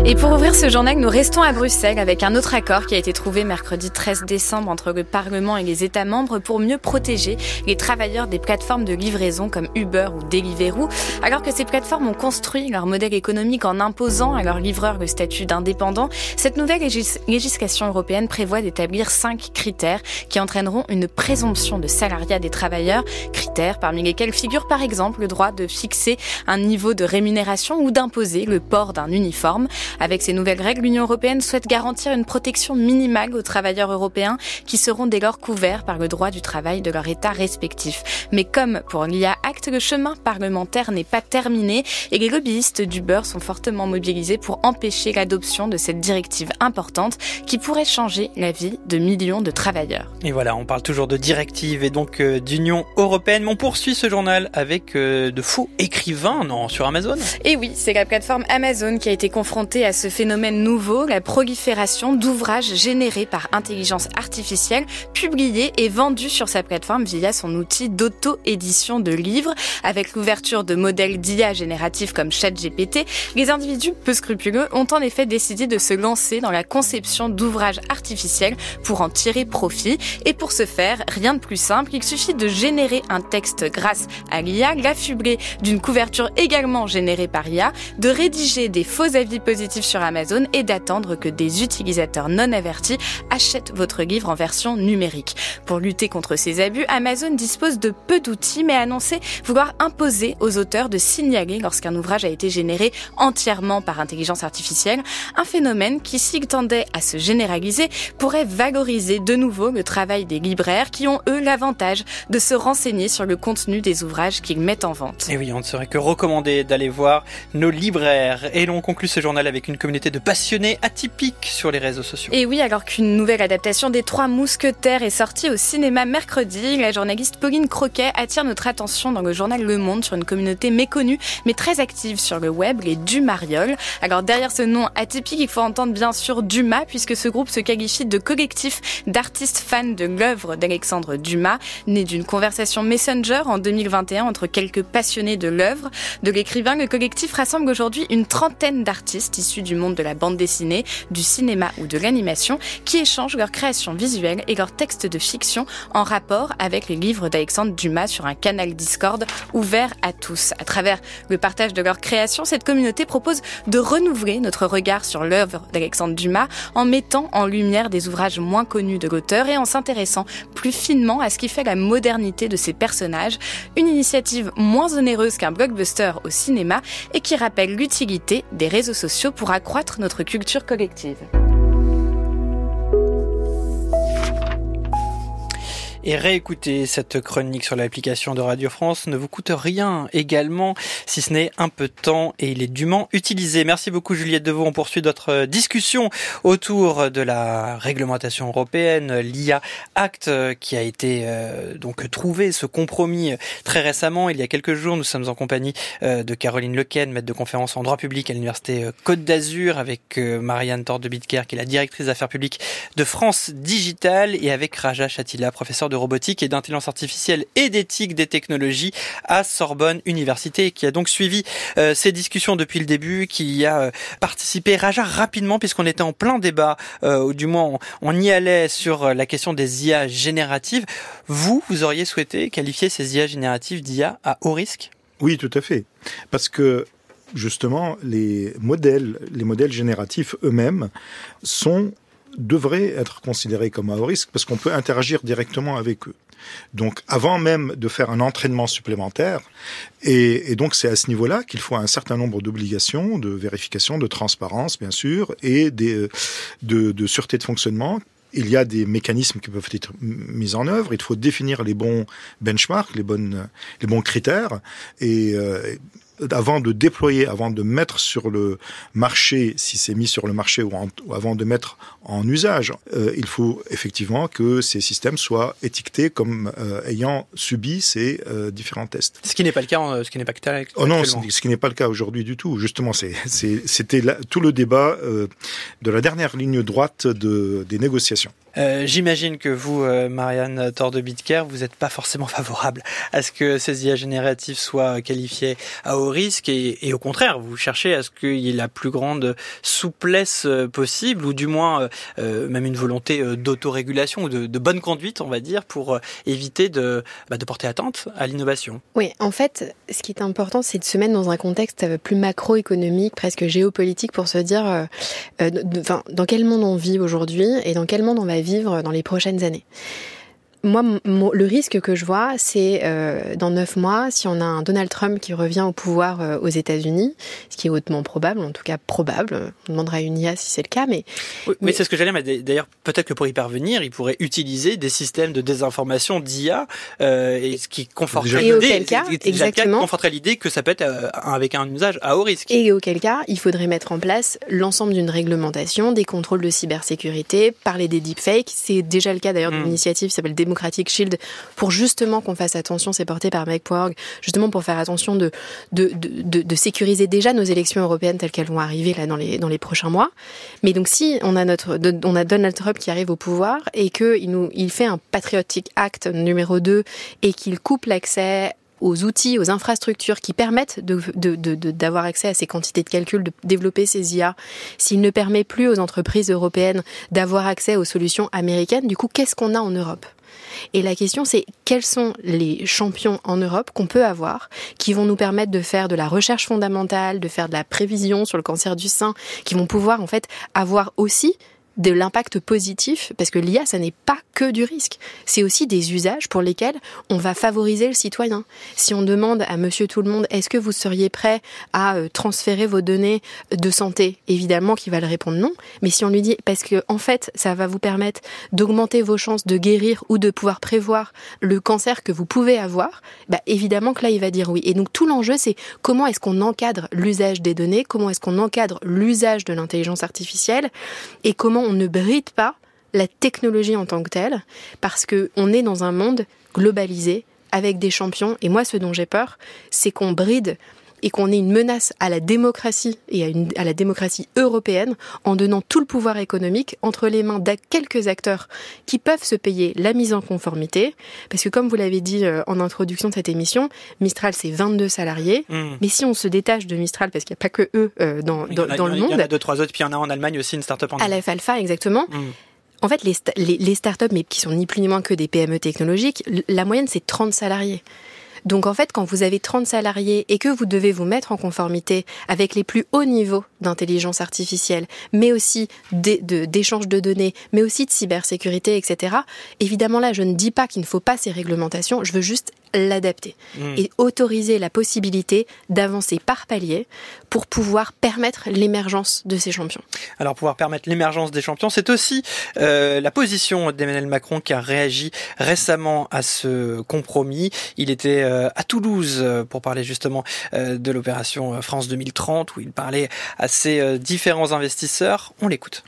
Et pour ouvrir ce journal, nous restons à Bruxelles avec un autre accord qui a été trouvé mercredi 13 décembre entre le Parlement et les États membres pour mieux protéger les travailleurs des plateformes de livraison comme Uber ou Deliveroo, alors que ces plateformes ont construit leur modèle économique en imposant à leurs livreurs le statut d'indépendant. Cette nouvelle légis- législation européenne prévoit d'établir cinq critères qui entraîneront une présomption de salariat des travailleurs, critères parmi lesquels figure par exemple le droit de fixer un niveau de rémunération ou d'imposer le port d'un uniforme. Avec ces nouvelles règles, l'Union européenne souhaite garantir une protection minimale aux travailleurs européens qui seront dès lors couverts par le droit du travail de leur État respectif. Mais comme pour l'IA Act, le chemin parlementaire n'est pas terminé et les lobbyistes du beurre sont fortement mobilisés pour empêcher l'adoption de cette directive importante qui pourrait changer la vie de millions de travailleurs. Et voilà, on parle toujours de directive et donc euh, d'Union européenne. Mais on poursuit ce journal avec euh, de faux écrivains, non, sur Amazon. Et oui, c'est la plateforme Amazon qui a été confrontée à ce phénomène nouveau, la prolifération d'ouvrages générés par intelligence artificielle, publiés et vendus sur sa plateforme via son outil d'auto-édition de livres. Avec l'ouverture de modèles d'IA génératifs comme ChatGPT, les individus peu scrupuleux ont en effet décidé de se lancer dans la conception d'ouvrages artificiels pour en tirer profit. Et pour ce faire, rien de plus simple, il suffit de générer un texte grâce à l'IA, l'affubler d'une couverture également générée par IA, de rédiger des faux avis positifs sur Amazon et d'attendre que des utilisateurs non avertis achètent votre livre en version numérique. Pour lutter contre ces abus, Amazon dispose de peu d'outils mais a annoncé vouloir imposer aux auteurs de signaler lorsqu'un ouvrage a été généré entièrement par intelligence artificielle, un phénomène qui, s'il tendait à se généraliser, pourrait valoriser de nouveau le travail des libraires qui ont, eux, l'avantage de se renseigner sur le contenu des ouvrages qu'ils mettent en vente. Et oui, on ne saurait que recommander d'aller voir nos libraires. Et l'on conclut ce journal avec une communauté de passionnés atypiques sur les réseaux sociaux. Et oui, alors qu'une nouvelle adaptation des Trois Mousquetaires est sortie au cinéma mercredi, la journaliste Pauline Croquet attire notre attention dans le journal Le Monde sur une communauté méconnue mais très active sur le web, les Dumarioles. Alors derrière ce nom atypique, il faut entendre bien sûr Dumas puisque ce groupe se qualifie de collectif d'artistes fans de l'œuvre d'Alexandre Dumas, né d'une conversation Messenger en 2021 entre quelques passionnés de l'œuvre de l'écrivain. Le collectif rassemble aujourd'hui une trentaine d'artistes du monde de la bande dessinée, du cinéma ou de l'animation qui échangent leurs créations visuelles et leurs textes de fiction en rapport avec les livres d'Alexandre Dumas sur un canal Discord ouvert à tous. À travers le partage de leurs créations, cette communauté propose de renouveler notre regard sur l'œuvre d'Alexandre Dumas en mettant en lumière des ouvrages moins connus de l'auteur et en s'intéressant plus finement à ce qui fait la modernité de ses personnages. Une initiative moins onéreuse qu'un blockbuster au cinéma et qui rappelle l'utilité des réseaux sociaux pour accroître notre culture collective. Et réécouter cette chronique sur l'application de Radio France ne vous coûte rien également, si ce n'est un peu de temps et il est dûment utilisé. Merci beaucoup Juliette Deveau. On poursuit notre discussion autour de la réglementation européenne, l'IA Act, qui a été euh, donc trouvé, ce compromis très récemment. Il y a quelques jours, nous sommes en compagnie euh, de Caroline Lequen, maître de conférence en droit public à l'université euh, Côte d'Azur, avec euh, Marianne Tordebitker, qui est la directrice d'affaires publiques de France Digital, et avec Raja Chatila, professeur de robotique et d'intelligence artificielle et d'éthique des technologies à Sorbonne Université, qui a donc suivi euh, ces discussions depuis le début, qui a euh, participé Raja rapidement puisqu'on était en plein débat, euh, ou du moins on, on y allait sur la question des IA génératives. Vous, vous auriez souhaité qualifier ces IA génératives d'IA à haut risque? Oui, tout à fait. Parce que justement, les modèles, les modèles génératifs eux-mêmes sont devraient être considérés comme à haut risque parce qu'on peut interagir directement avec eux. Donc, avant même de faire un entraînement supplémentaire, et, donc c'est à ce niveau-là qu'il faut un certain nombre d'obligations, de vérification, de transparence, bien sûr, et des, de, sûreté de fonctionnement il y a des mécanismes qui peuvent être mis en œuvre. Il faut définir les bons benchmarks, les bons critères. Et euh, avant de déployer, avant de mettre sur le marché, si c'est mis sur le marché ou, avant de mettre en usage, euh, il faut effectivement que ces systèmes soient étiquetés comme euh, ayant subi ces euh, différents tests. Ce qui n'est pas le cas, ce qui n'est pas le cas. Oh non, ce qui n'est pas le cas aujourd'hui du tout. Justement, c'était tout le débat de la dernière ligne droite de, des négociations. Euh, J'imagine que vous, euh, Marianne Tordebitker, vous n'êtes pas forcément favorable à ce que ces IA génératives soient qualifiées à haut risque et, au contraire, vous cherchez à ce qu'il y ait la plus grande souplesse euh, possible ou du moins euh, même une volonté d'autorégulation ou de, de, bonne conduite, on va dire, pour éviter de, bah, de porter atteinte à l'innovation. Oui, en fait, ce qui est important, c'est de se mettre dans un contexte plus macroéconomique, presque géopolitique, pour se dire dans quel monde on vit aujourd'hui et dans quel monde on va vivre dans les prochaines années moi, le risque que je vois, c'est euh, dans neuf mois, si on a un Donald Trump qui revient au pouvoir euh, aux États-Unis, ce qui est hautement probable, en tout cas probable. On demandera à une IA si c'est le cas, mais. Oui, mais, c'est ce que j'allais. Mais d'ailleurs, peut-être que pour y parvenir, il pourrait utiliser des systèmes de désinformation d'IA, euh, et ce qui conforterait l'idée. exactement. conforterait l'idée que ça peut être euh, avec un usage à haut risque. Et auquel cas, il faudrait mettre en place l'ensemble d'une réglementation, des contrôles de cybersécurité, parler des deepfakes. C'est déjà le cas d'ailleurs d'une hmm. initiative qui s'appelle Pour justement qu'on fasse attention, c'est porté par Mike Poirg, justement pour faire attention de, sécuriser déjà nos élections européennes telles qu'elles vont arriver là dans les, prochains mois. Mais donc si on a Donald Trump qui arrive au pouvoir et qu'il fait un Patriotic Act numéro 2 et qu'il coupe l'accès aux outils, aux infrastructures qui permettent d'avoir accès à ces quantités de calcul, de développer ces IA, s'il ne permet plus aux entreprises européennes d'avoir accès aux solutions américaines, du coup, qu'est-ce qu'on a en Europe? Et la question, c'est quels sont les champions en Europe qu'on peut avoir qui vont nous permettre de faire de la recherche fondamentale, de faire de la prévision sur le cancer du sein, qui vont pouvoir en fait avoir aussi de l'impact positif, parce que l'IA, ça n'est pas que du risque, c'est aussi des usages pour lesquels on va favoriser le citoyen. Si on demande à monsieur tout le monde, est-ce que vous seriez prêt à euh, transférer vos données de santé? Évidemment qu'il va le répondre non, mais si on lui dit, parce que en fait, ça va vous permettre d'augmenter vos chances de guérir ou de pouvoir prévoir le cancer que vous pouvez avoir, bah évidemment que là, il va dire oui. Et donc tout l'enjeu, c'est comment est-ce qu'on encadre l'usage des données, comment est-ce qu'on encadre l'usage de l'intelligence artificielle, et comment on ne bride pas la technologie en tant que telle, parce que on est dans un monde globalisé avec des champions. Et moi, ce dont j'ai peur, c'est qu'on bride et qu'on ait une menace à la démocratie et à, la démocratie européenne en donnant tout le pouvoir économique entre les mains de quelques acteurs qui peuvent se payer la mise en conformité. Parce que comme vous l'avez dit euh, en introduction de cette émission, Mistral c'est 22 salariés. Mmh. Mais si on se détache de Mistral, parce qu'il n'y a pas que eux euh, dans, dans, le monde. Il y en a deux, trois autres, puis il y en a en Allemagne aussi une start-up en À la Alpha, exactement. Mmh. En fait, les, les, les startups, mais qui sont ni plus ni moins que des PME technologiques, la moyenne c'est 30 salariés. Donc en fait, quand vous avez 30 salariés et que vous devez vous mettre en conformité avec les plus hauts niveaux d'intelligence artificielle, mais aussi d'échange de, données, mais aussi de cybersécurité, etc., évidemment là, je ne dis pas qu'il ne faut pas ces réglementations, je veux juste l'adapter hmm. et autoriser la possibilité d'avancer par palier pour pouvoir permettre l'émergence de ces champions. Alors pouvoir permettre l'émergence des champions, c'est aussi euh, la position d'Emmanuel Macron qui a réagi récemment à ce compromis. Il était euh, à Toulouse euh, pour parler justement de l'opération France 2030 où il parlait à ses différents investisseurs. On l'écoute.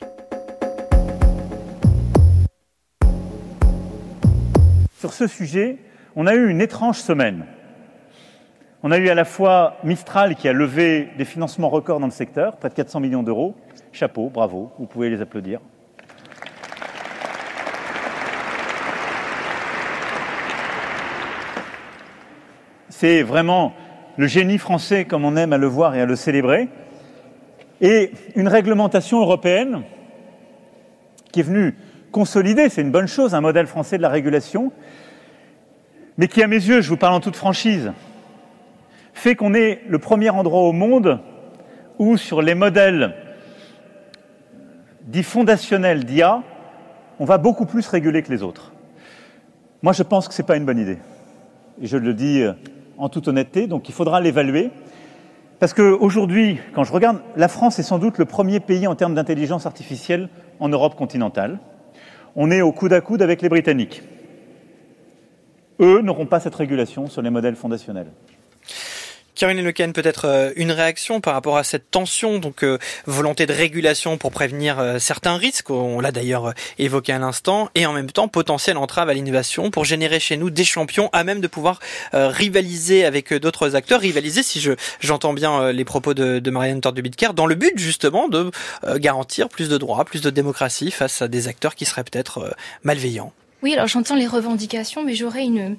Sur ce sujet, on a eu une étrange semaine. On a eu à la fois Mistral qui a levé des financements records dans le secteur, près de 400 millions d'euros. Chapeau, bravo, vous pouvez les applaudir. C'est vraiment le génie français comme on aime à le voir et à le célébrer. Et une réglementation européenne qui est venue consolider, c'est une bonne chose, un modèle français de la régulation, mais qui, à mes yeux, je vous parle en toute franchise, fait qu'on est le premier endroit au monde où, sur les modèles dits fondationnels d'IA, on va beaucoup plus réguler que les autres. Moi, je pense que ce n'est pas une bonne idée. Et je le dis euh, en toute honnêteté, donc il faudra l'évaluer. Parce qu'aujourd'hui, quand je regarde, la France est sans doute le premier pays en termes d'intelligence artificielle en Europe continentale. On est au coude à coude avec les Britanniques eux n'auront pas cette régulation sur les modèles fondationnels. Caroline Lequen, peut-être euh, une réaction par rapport à cette tension, donc euh, volonté de régulation pour prévenir euh, certains risques, on l'a d'ailleurs évoqué à l'instant, et en même temps potentielle entrave à l'innovation pour générer chez nous des champions à même de pouvoir rivaliser avec d'autres acteurs, rivaliser si je j'entends bien les propos de, de Marianne dans le but justement de garantir plus de droits, plus de démocratie face à des acteurs qui seraient peut-être malveillants. Oui, alors j'entends les revendications, mais j'aurais une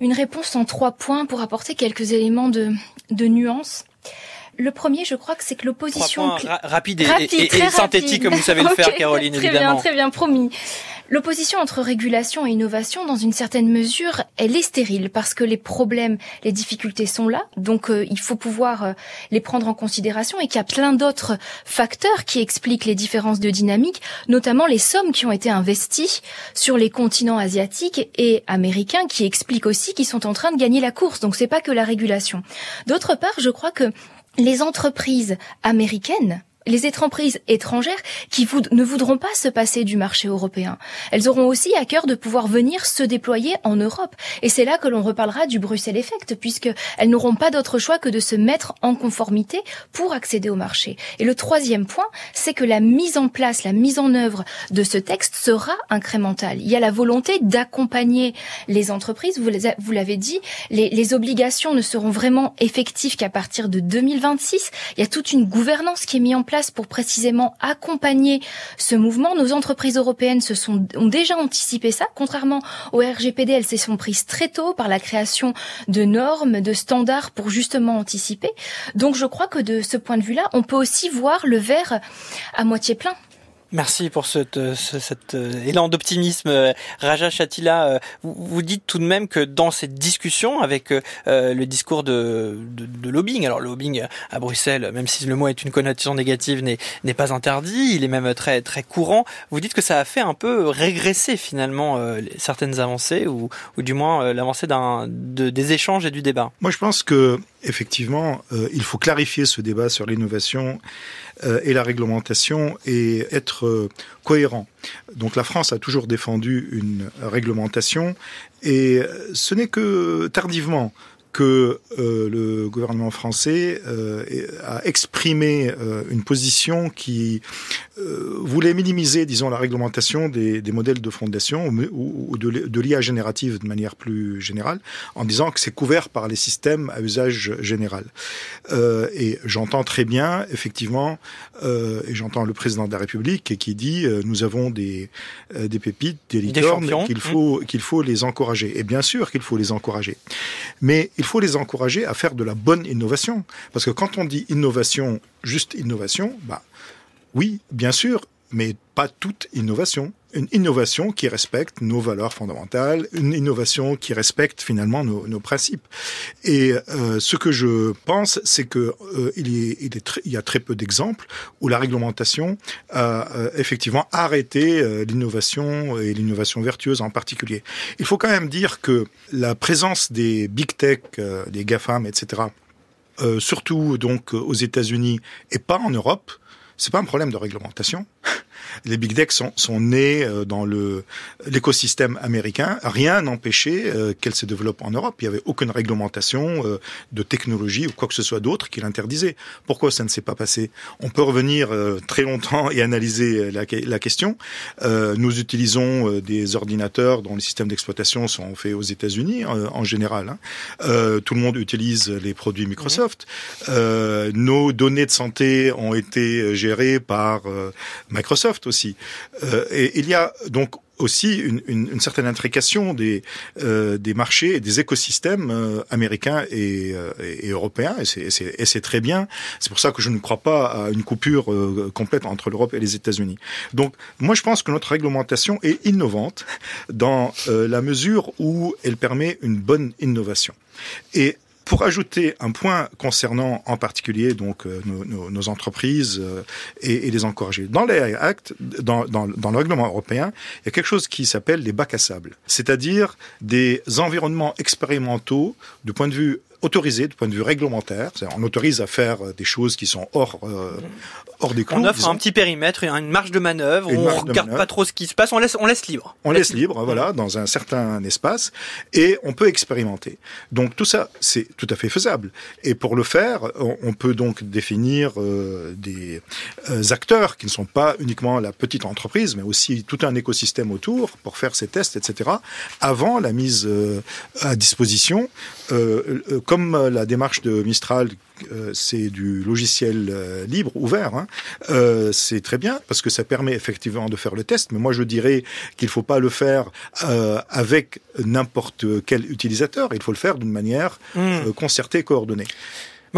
une réponse en trois points pour apporter quelques éléments de, de nuance. Le premier, je crois que c'est que l'opposition... rapide et, synthétique, comme vous savez le faire, Caroline, très évidemment. Très bien, très bien, promis. L'opposition entre régulation et innovation, dans une certaine mesure, elle est stérile parce que les problèmes, les difficultés sont là, donc euh, il faut pouvoir euh, les prendre en considération et qu'il y a plein d'autres facteurs qui expliquent les différences de dynamique, notamment les sommes qui ont été investies sur les continents asiatiques et américains, qui expliquent aussi qu'ils sont en train de gagner la course. Donc c'est pas que la régulation. D'autre part, je crois que les entreprises américaines les entreprises étrangères qui ne voudront pas se passer du marché européen. Elles auront aussi à cœur de pouvoir venir se déployer en Europe. Et c'est là que l'on reparlera du Bruxelles Effect, puisqu'elles n'auront pas d'autre choix que de se mettre en conformité pour accéder au marché. Et le troisième point, c'est que la mise en place, la mise en œuvre de ce texte sera incrémentale. Il y a la volonté d'accompagner les entreprises. Vous l'avez dit, les, les obligations ne seront vraiment effectives qu'à partir de 2026. Il y a toute une gouvernance qui est mise en place pour précisément accompagner ce mouvement. Nos entreprises européennes se sont, ont déjà anticipé ça, contrairement au RGPD, elles se sont prises très tôt par la création de normes, de standards pour justement anticiper. Donc je crois que de ce point de vue-là, on peut aussi voir le verre à moitié plein. Merci pour cet euh, élan d'optimisme. Euh, Raja Chatila, euh, vous, dites tout de même que dans cette discussion avec le discours de, lobbying, alors lobbying à Bruxelles, même si le mot est une connotation négative, n'est pas interdit, il est même très très courant. Vous dites que ça a fait un peu régresser finalement certaines avancées ou, du moins l'avancée de, des échanges et du débat. Moi, je pense que effectivement, il faut clarifier ce débat sur l'innovation euh, et la réglementation et être euh, cohérent. Donc la France a toujours défendu une réglementation et ce n'est que tardivement que euh, le gouvernement français euh, a exprimé euh, une position qui voulait minimiser, disons, la réglementation des, des modèles de fondation ou, ou de, de l'IA générative de manière plus générale, en disant que c'est couvert par les systèmes à usage général. et j'entends très bien, effectivement, et j'entends le président de la République qui dit nous avons des, des pépites, des licornes, qu'il faut, qu'il faut les encourager. Et bien sûr qu'il faut les encourager. Mais il faut les encourager à faire de la bonne innovation. Parce que quand on dit innovation, juste innovation, bah, oui, bien sûr, mais pas toute innovation. Une innovation qui respecte nos valeurs fondamentales, une innovation qui respecte finalement nos, principes. Et euh, ce que je pense, c'est que euh, il, y, il, il, y a très peu d'exemples où la réglementation a euh, effectivement arrêté l'innovation et l'innovation vertueuse en particulier. Il faut quand même dire que la présence des big tech, des GAFAM, etc., surtout donc aux États-Unis et pas en Europe, c'est pas un problème de réglementation. les big decks sont, sont nés euh, dans le l'écosystème américain. Rien n'empêchait euh, qu'elles se développent en Europe. Il n'y avait aucune réglementation euh, de technologie ou quoi que ce soit d'autre qui l'interdisait. Pourquoi ça ne s'est pas passé? On peut revenir très longtemps et analyser la, la question. nous utilisons des ordinateurs dont les systèmes d'exploitation sont faits aux États-Unis en général. Hein. tout le monde utilise les produits Microsoft. nos données de santé ont été gérées par Microsoft aussi. Euh, et il y a donc aussi une, une, une certaine intrication des, euh, des marchés et des écosystèmes euh, américains et, euh, et, européens, et c'est très bien. C'est pour ça que je ne crois pas à une coupure euh, complète entre l'Europe et les États-Unis. Donc, moi, je pense que notre réglementation est innovante dans la mesure où elle permet une bonne innovation. Et pour ajouter un point concernant en particulier donc euh, nos, entreprises euh, et, les encourager. Dans l'AI Act, dans, dans, dans, le règlement européen, il y a quelque chose qui s'appelle les bacs à sable, c'est-à-dire des environnements expérimentaux du point de vue autorisé du point de vue réglementaire. On autorise à faire des choses qui sont hors, euh, hors des clous. On offre un petit périmètre, une marge de manœuvre, on ne regarde pas trop ce qui se passe, on laisse, on laisse libre. On, laisse, libre, voilà, dans un certain espace, et on peut expérimenter. Donc tout ça, c'est tout à fait faisable. Et pour le faire, on, peut donc définir euh, des euh, acteurs qui ne sont pas uniquement la petite entreprise, mais aussi tout un écosystème autour pour faire ces tests, etc., avant la mise euh, à disposition, comme la démarche de Mistral euh, c'est du logiciel euh, libre, ouvert. Hein. Euh, c'est très bien parce que ça permet effectivement de faire le test. Mais moi, je dirais qu'il ne faut pas le faire avec n'importe quel utilisateur. Il faut le faire d'une manière mmh. concertée, coordonnée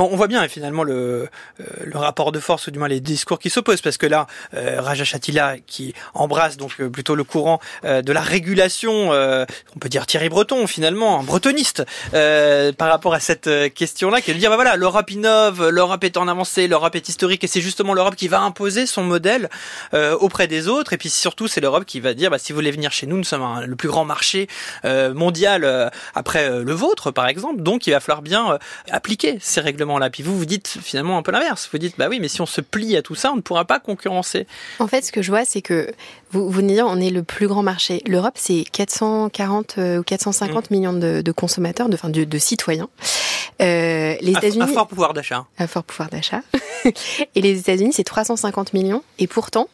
on voit bien finalement le, euh, le rapport de force, ou du moins les discours qui s'opposent, parce que là, euh, Raja Chatila, qui embrasse donc euh, plutôt le courant de la régulation, on peut dire Thierry Breton finalement, un bretoniste, par rapport à cette question-là, qui veut dire, bah voilà, l'Europe innove, l'Europe est en avancée, l'Europe est historique, et c'est justement l'Europe qui va imposer son modèle auprès des autres, et puis surtout c'est l'Europe qui va dire, bah, si vous voulez venir chez nous, nous sommes le plus grand marché mondial après le vôtre, par exemple, donc il va falloir bien appliquer ces règlements là. Puis vous, vous dites finalement un peu l'inverse. Vous dites, bah oui, mais si on se plie à tout ça, on ne pourra pas concurrencer. En fait, ce que je vois, c'est que vous, vous dire, on est le plus grand marché. L'Europe, c'est 440 euh, ou 450 mm. millions de, consommateurs, de, enfin, de, citoyens. Euh, les États-Unis. Un fort pouvoir d'achat. Un fort pouvoir d'achat. et les États-Unis, c'est 350 millions. Et pourtant,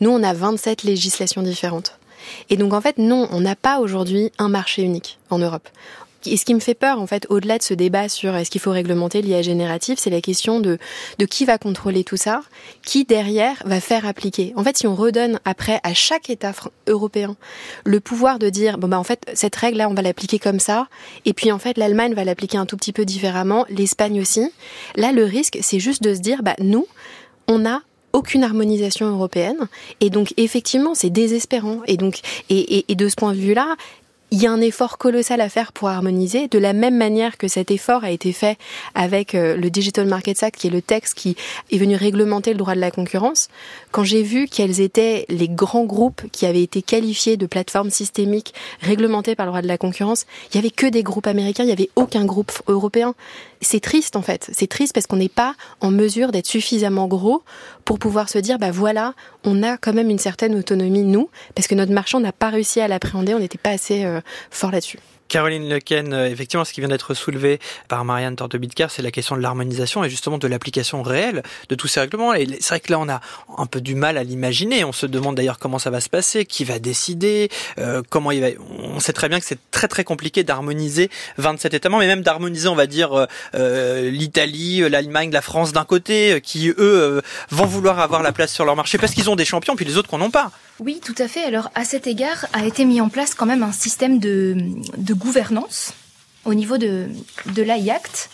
nous, on a 27 législations différentes. Et donc en fait, non, on n'a pas aujourd'hui un marché unique en Europe. Et ce qui me fait peur, en fait, au-delà de ce débat sur est-ce qu'il faut réglementer l'IA générative, c'est la question de, de qui va contrôler tout ça, qui derrière va faire appliquer. En fait, si on redonne après à chaque État européen le pouvoir de dire, bon, bah, en fait, cette règle-là, on va l'appliquer comme ça, et puis, en fait, l'Allemagne va l'appliquer un tout petit peu différemment, l'Espagne aussi. Là, le risque, c'est juste de se dire, bah, nous, on a aucune harmonisation européenne et donc effectivement c'est désespérant et donc et, et, et de ce point de vue là il y a un effort colossal à faire pour harmoniser, de la même manière que cet effort a été fait avec euh, le Digital Markets Act, qui est le texte qui est venu réglementer le droit de la concurrence. Quand j'ai vu quels étaient les grands groupes qui avaient été qualifiés de plateformes systémiques réglementées par le droit de la concurrence, il y avait que des groupes américains, il n'y avait aucun groupe européen. C'est triste en fait. C'est triste parce qu'on n'est pas en mesure d'être suffisamment gros pour pouvoir se dire, bah voilà, on a quand même une certaine autonomie nous, parce que notre marchand n'a pas réussi à l'appréhender, on n'était pas assez euh, fort là-dessus. Caroline Lequen, euh, effectivement, ce qui vient d'être soulevé par Marianne Tortebitker, c'est la question de l'harmonisation et justement de l'application réelle de tous ces règlements. Et c'est vrai que là, on a un peu du mal à l'imaginer. On se demande d'ailleurs comment ça va se passer, qui va décider, euh, comment il va. On sait très bien que c'est très très compliqué d'harmoniser 27 États membres, mais même d'harmoniser, on va dire, euh, l'Italie, l'Allemagne, la France d'un côté, qui eux vont vouloir avoir la place sur leur marché parce qu'ils ont des champions, puis les autres qu'on n'ont pas. Oui, tout à fait. Alors, à cet égard, a été mis en place quand même un système de, de gouvernance au niveau de, de.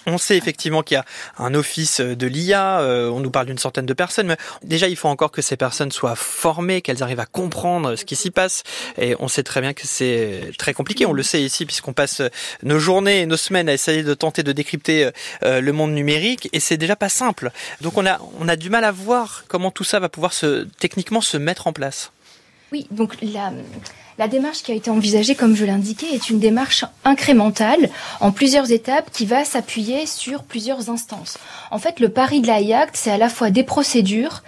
On sait effectivement qu'il y a un office de l'IA, euh, on nous parle d'une centaine de personnes, mais déjà il faut encore que ces personnes soient formées, qu'elles arrivent à comprendre ce qui s'y passe. Et on sait très bien que c'est très compliqué, on le sait ici, puisqu'on passe nos journées et nos semaines à essayer de tenter de décrypter euh, le monde numérique, et c'est déjà pas simple. Donc on a, on a du mal à voir comment tout ça va pouvoir se, techniquement se mettre en place. Oui, donc la, la démarche qui a été envisagée, comme je l'indiquais, est une démarche incrémentale en plusieurs étapes qui va s'appuyer sur plusieurs instances. En fait, le pari de la IACT, c'est à la fois des procédures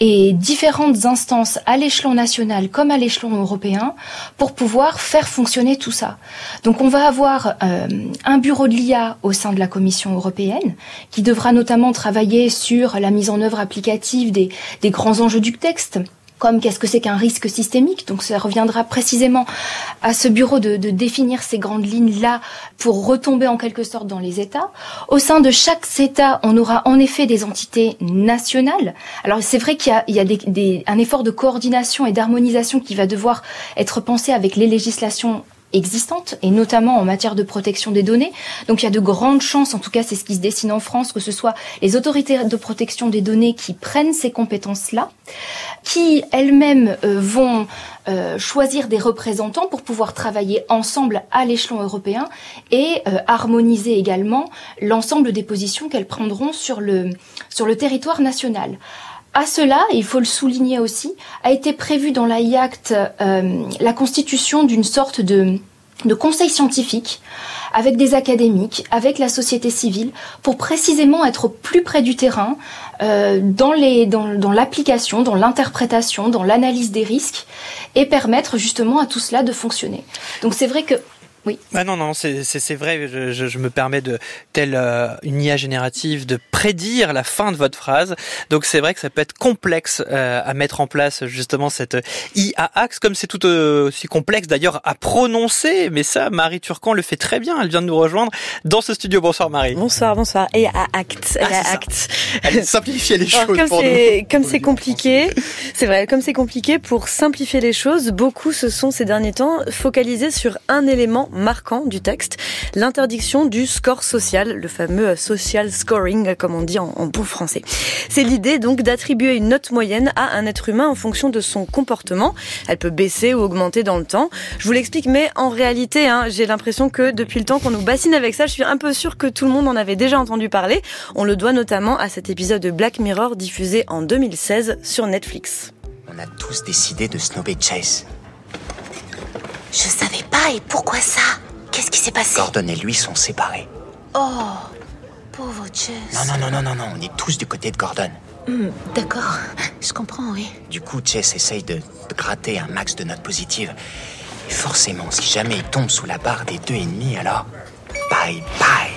et différentes instances à l'échelon national comme à l'échelon européen pour pouvoir faire fonctionner tout ça. Donc on va avoir euh, un bureau de l'IA au sein de la Commission européenne qui devra notamment travailler sur la mise en œuvre applicative des, des grands enjeux du texte comme qu'est-ce que c'est qu'un risque systémique? Donc ça reviendra précisément à ce bureau de, définir ces grandes lignes-là pour retomber en quelque sorte dans les États. Au sein de chaque État, on aura en effet des entités nationales. Alors c'est vrai qu'il y a, un effort de coordination et d'harmonisation qui va devoir être pensé avec les législations existantes, et notamment en matière de protection des données. Donc il y a de grandes chances, en tout cas c'est ce qui se dessine en France, que ce soit les autorités de protection des données qui prennent ces compétences-là, qui elles-mêmes euh, vont euh, choisir des représentants pour pouvoir travailler ensemble à l'échelon européen et euh, harmoniser également l'ensemble des positions qu'elles prendront sur le, sur le territoire national. À cela, il faut le souligner aussi, a été prévu dans l'AIACT euh, la constitution d'une sorte de, conseil scientifique avec des académiques, avec la société civile, pour précisément être plus près du terrain, euh, dans les dans, l'application, dans l'interprétation, dans l'analyse des risques, et permettre justement à tout cela de fonctionner. Donc c'est vrai que oui. Ah non, non, c'est vrai, je, je, je, me permets de, telle euh, une IA générative, de prédire la fin de votre phrase. Donc c'est vrai que ça peut être complexe euh, à mettre en place, justement, cette IA axe, comme c'est tout euh, aussi complexe d'ailleurs à prononcer. Mais ça, Marie Turcan le fait très bien, elle vient de nous rejoindre dans ce studio. Bonsoir Marie. Bonsoir, bonsoir. Et à acte. Ah, acte. Elle simplifie les choses comme pour nous. Comme c'est compliqué, c'est vrai, comme c'est compliqué, pour simplifier les choses, beaucoup se sont ces derniers temps focalisés sur un élément marquant du texte, l'interdiction du score social, le fameux social scoring, comme on dit en, en bon français. C'est l'idée donc d'attribuer une note moyenne à un être humain en fonction de son comportement. Elle peut baisser ou augmenter dans le temps. Je vous l'explique, mais en réalité, hein, j'ai l'impression que depuis le temps qu'on nous bassine avec ça, je suis un peu sûre que tout le monde en avait déjà entendu parler. On le doit notamment à cet épisode de Black Mirror diffusé en 2016 sur Netflix. On a tous décidé de snober Chase. Je savais pas, et pourquoi ça? Qu'est-ce qui s'est passé? Gordon et lui sont séparés. Oh, pauvre Chase. Non, non, non, non, non, non, on est tous du côté de Gordon. Hmm, D'accord, je comprends, oui. Du coup, Chase essaye de, de gratter un max de notes positives. Et forcément, si jamais il tombe sous la barre des deux et demi, alors bye bye.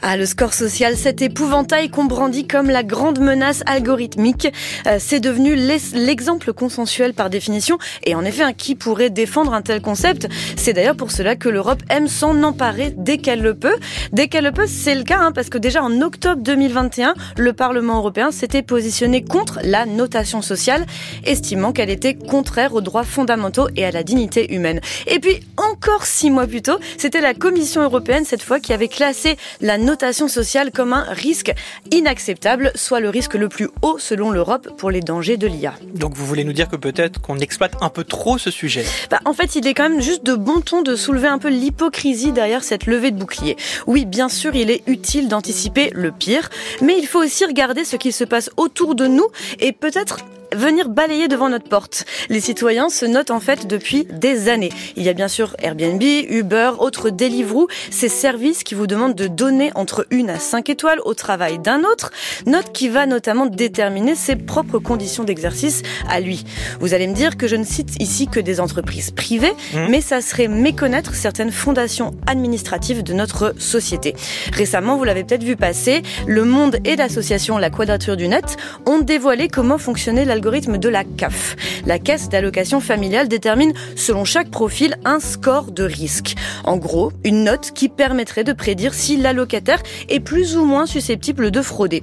Ah, le score social, cet épouvantail qu'on brandit comme la grande menace algorithmique, euh, c'est devenu l'exemple consensuel par définition. Et en effet, hein, qui pourrait défendre un tel concept? C'est d'ailleurs pour cela que l'Europe aime s'en emparer dès qu'elle le peut. Dès qu'elle le peut, c'est le cas, hein, parce que déjà en octobre 2021, le Parlement européen s'était positionné contre la notation sociale, estimant qu'elle était contraire aux droits fondamentaux et à la dignité humaine. Et puis, encore six mois plus tôt, c'était la Commission européenne, cette fois, qui avait classé la notation sociale comme un risque inacceptable, soit le risque le plus haut selon l'Europe pour les dangers de l'IA. Donc vous voulez nous dire que peut-être qu'on exploite un peu trop ce sujet? Bah, En fait, il est quand même juste de bon ton de soulever un peu l'hypocrisie derrière cette levée de bouclier. Oui, bien sûr, il est utile d'anticiper le pire, mais il faut aussi regarder ce qui se passe autour de nous et peut-être venir balayer devant notre porte. Les citoyens se notent en fait depuis des années. Il y a bien sûr Airbnb, Uber, autres Deliveroo, ces services qui vous demandent de donner entre une à cinq étoiles au travail d'un autre, note qui va notamment déterminer ses propres conditions d'exercice à lui. Vous allez me dire que je ne cite ici que des entreprises privées, mmh. mais ça serait méconnaître certaines fondations administratives de notre société. Récemment, vous l'avez peut-être vu passer, Le Monde et l'association La Quadrature du Net ont dévoilé comment fonctionnait la de la CAF. La caisse d'allocation familiale détermine selon chaque profil un score de risque. En gros, une note qui permettrait de prédire si l'allocataire est plus ou moins susceptible de frauder.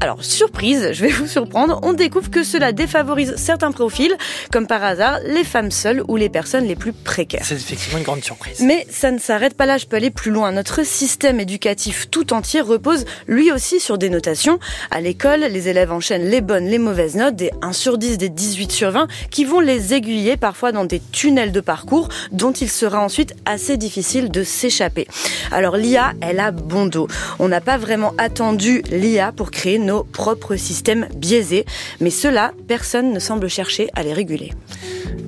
Alors, surprise, je vais vous surprendre, on découvre que cela défavorise certains profils, comme par hasard les femmes seules ou les personnes les plus précaires. C'est effectivement une grande surprise. Mais ça ne s'arrête pas là, je peux aller plus loin. Notre système éducatif tout entier repose lui aussi sur des notations. À l'école, les élèves enchaînent les bonnes, les mauvaises notes, des 1 sur 10, des 18 sur 20, qui vont les aiguiller parfois dans des tunnels de parcours dont il sera ensuite assez difficile de s'échapper. Alors l'IA, elle a bon dos. On n'a pas vraiment attendu l'IA pour créer nos propres systèmes biaisés, mais cela, personne ne semble chercher à les réguler.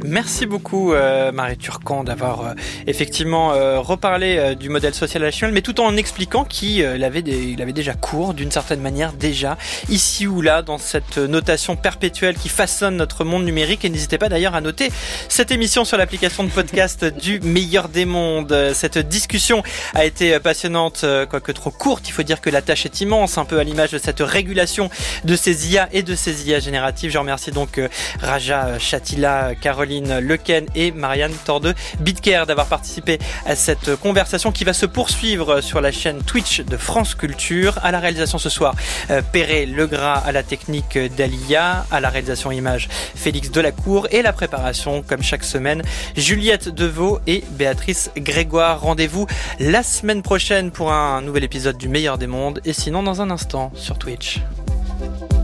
Merci beaucoup euh, Marie Turcan d'avoir euh, effectivement euh, reparlé du modèle social actuel, mais tout en expliquant qu'il avait, déjà cours d'une certaine manière déjà ici ou là dans cette notation perpétuelle qui façonne notre monde numérique. Et n'hésitez pas d'ailleurs à noter cette émission sur l'application de podcast du meilleur des mondes. Cette discussion a été passionnante, quoique trop courte. Il faut dire que la tâche est immense, un peu à l'image de cette de ces IA et de ces IA génératives. Je remercie donc Raja Chatila, Caroline Lequen et Marianne Tordeux Bitcare d'avoir participé à cette conversation qui va se poursuivre sur la chaîne Twitch de France Culture. À la réalisation ce soir, euh, Perret Legras à la technique d'Alia, à la réalisation image Félix Delacour et la préparation comme chaque semaine Juliette Deveau et Béatrice Grégoire. Rendez-vous la semaine prochaine pour un nouvel épisode du meilleur des mondes et sinon dans un instant sur Twitch. noite.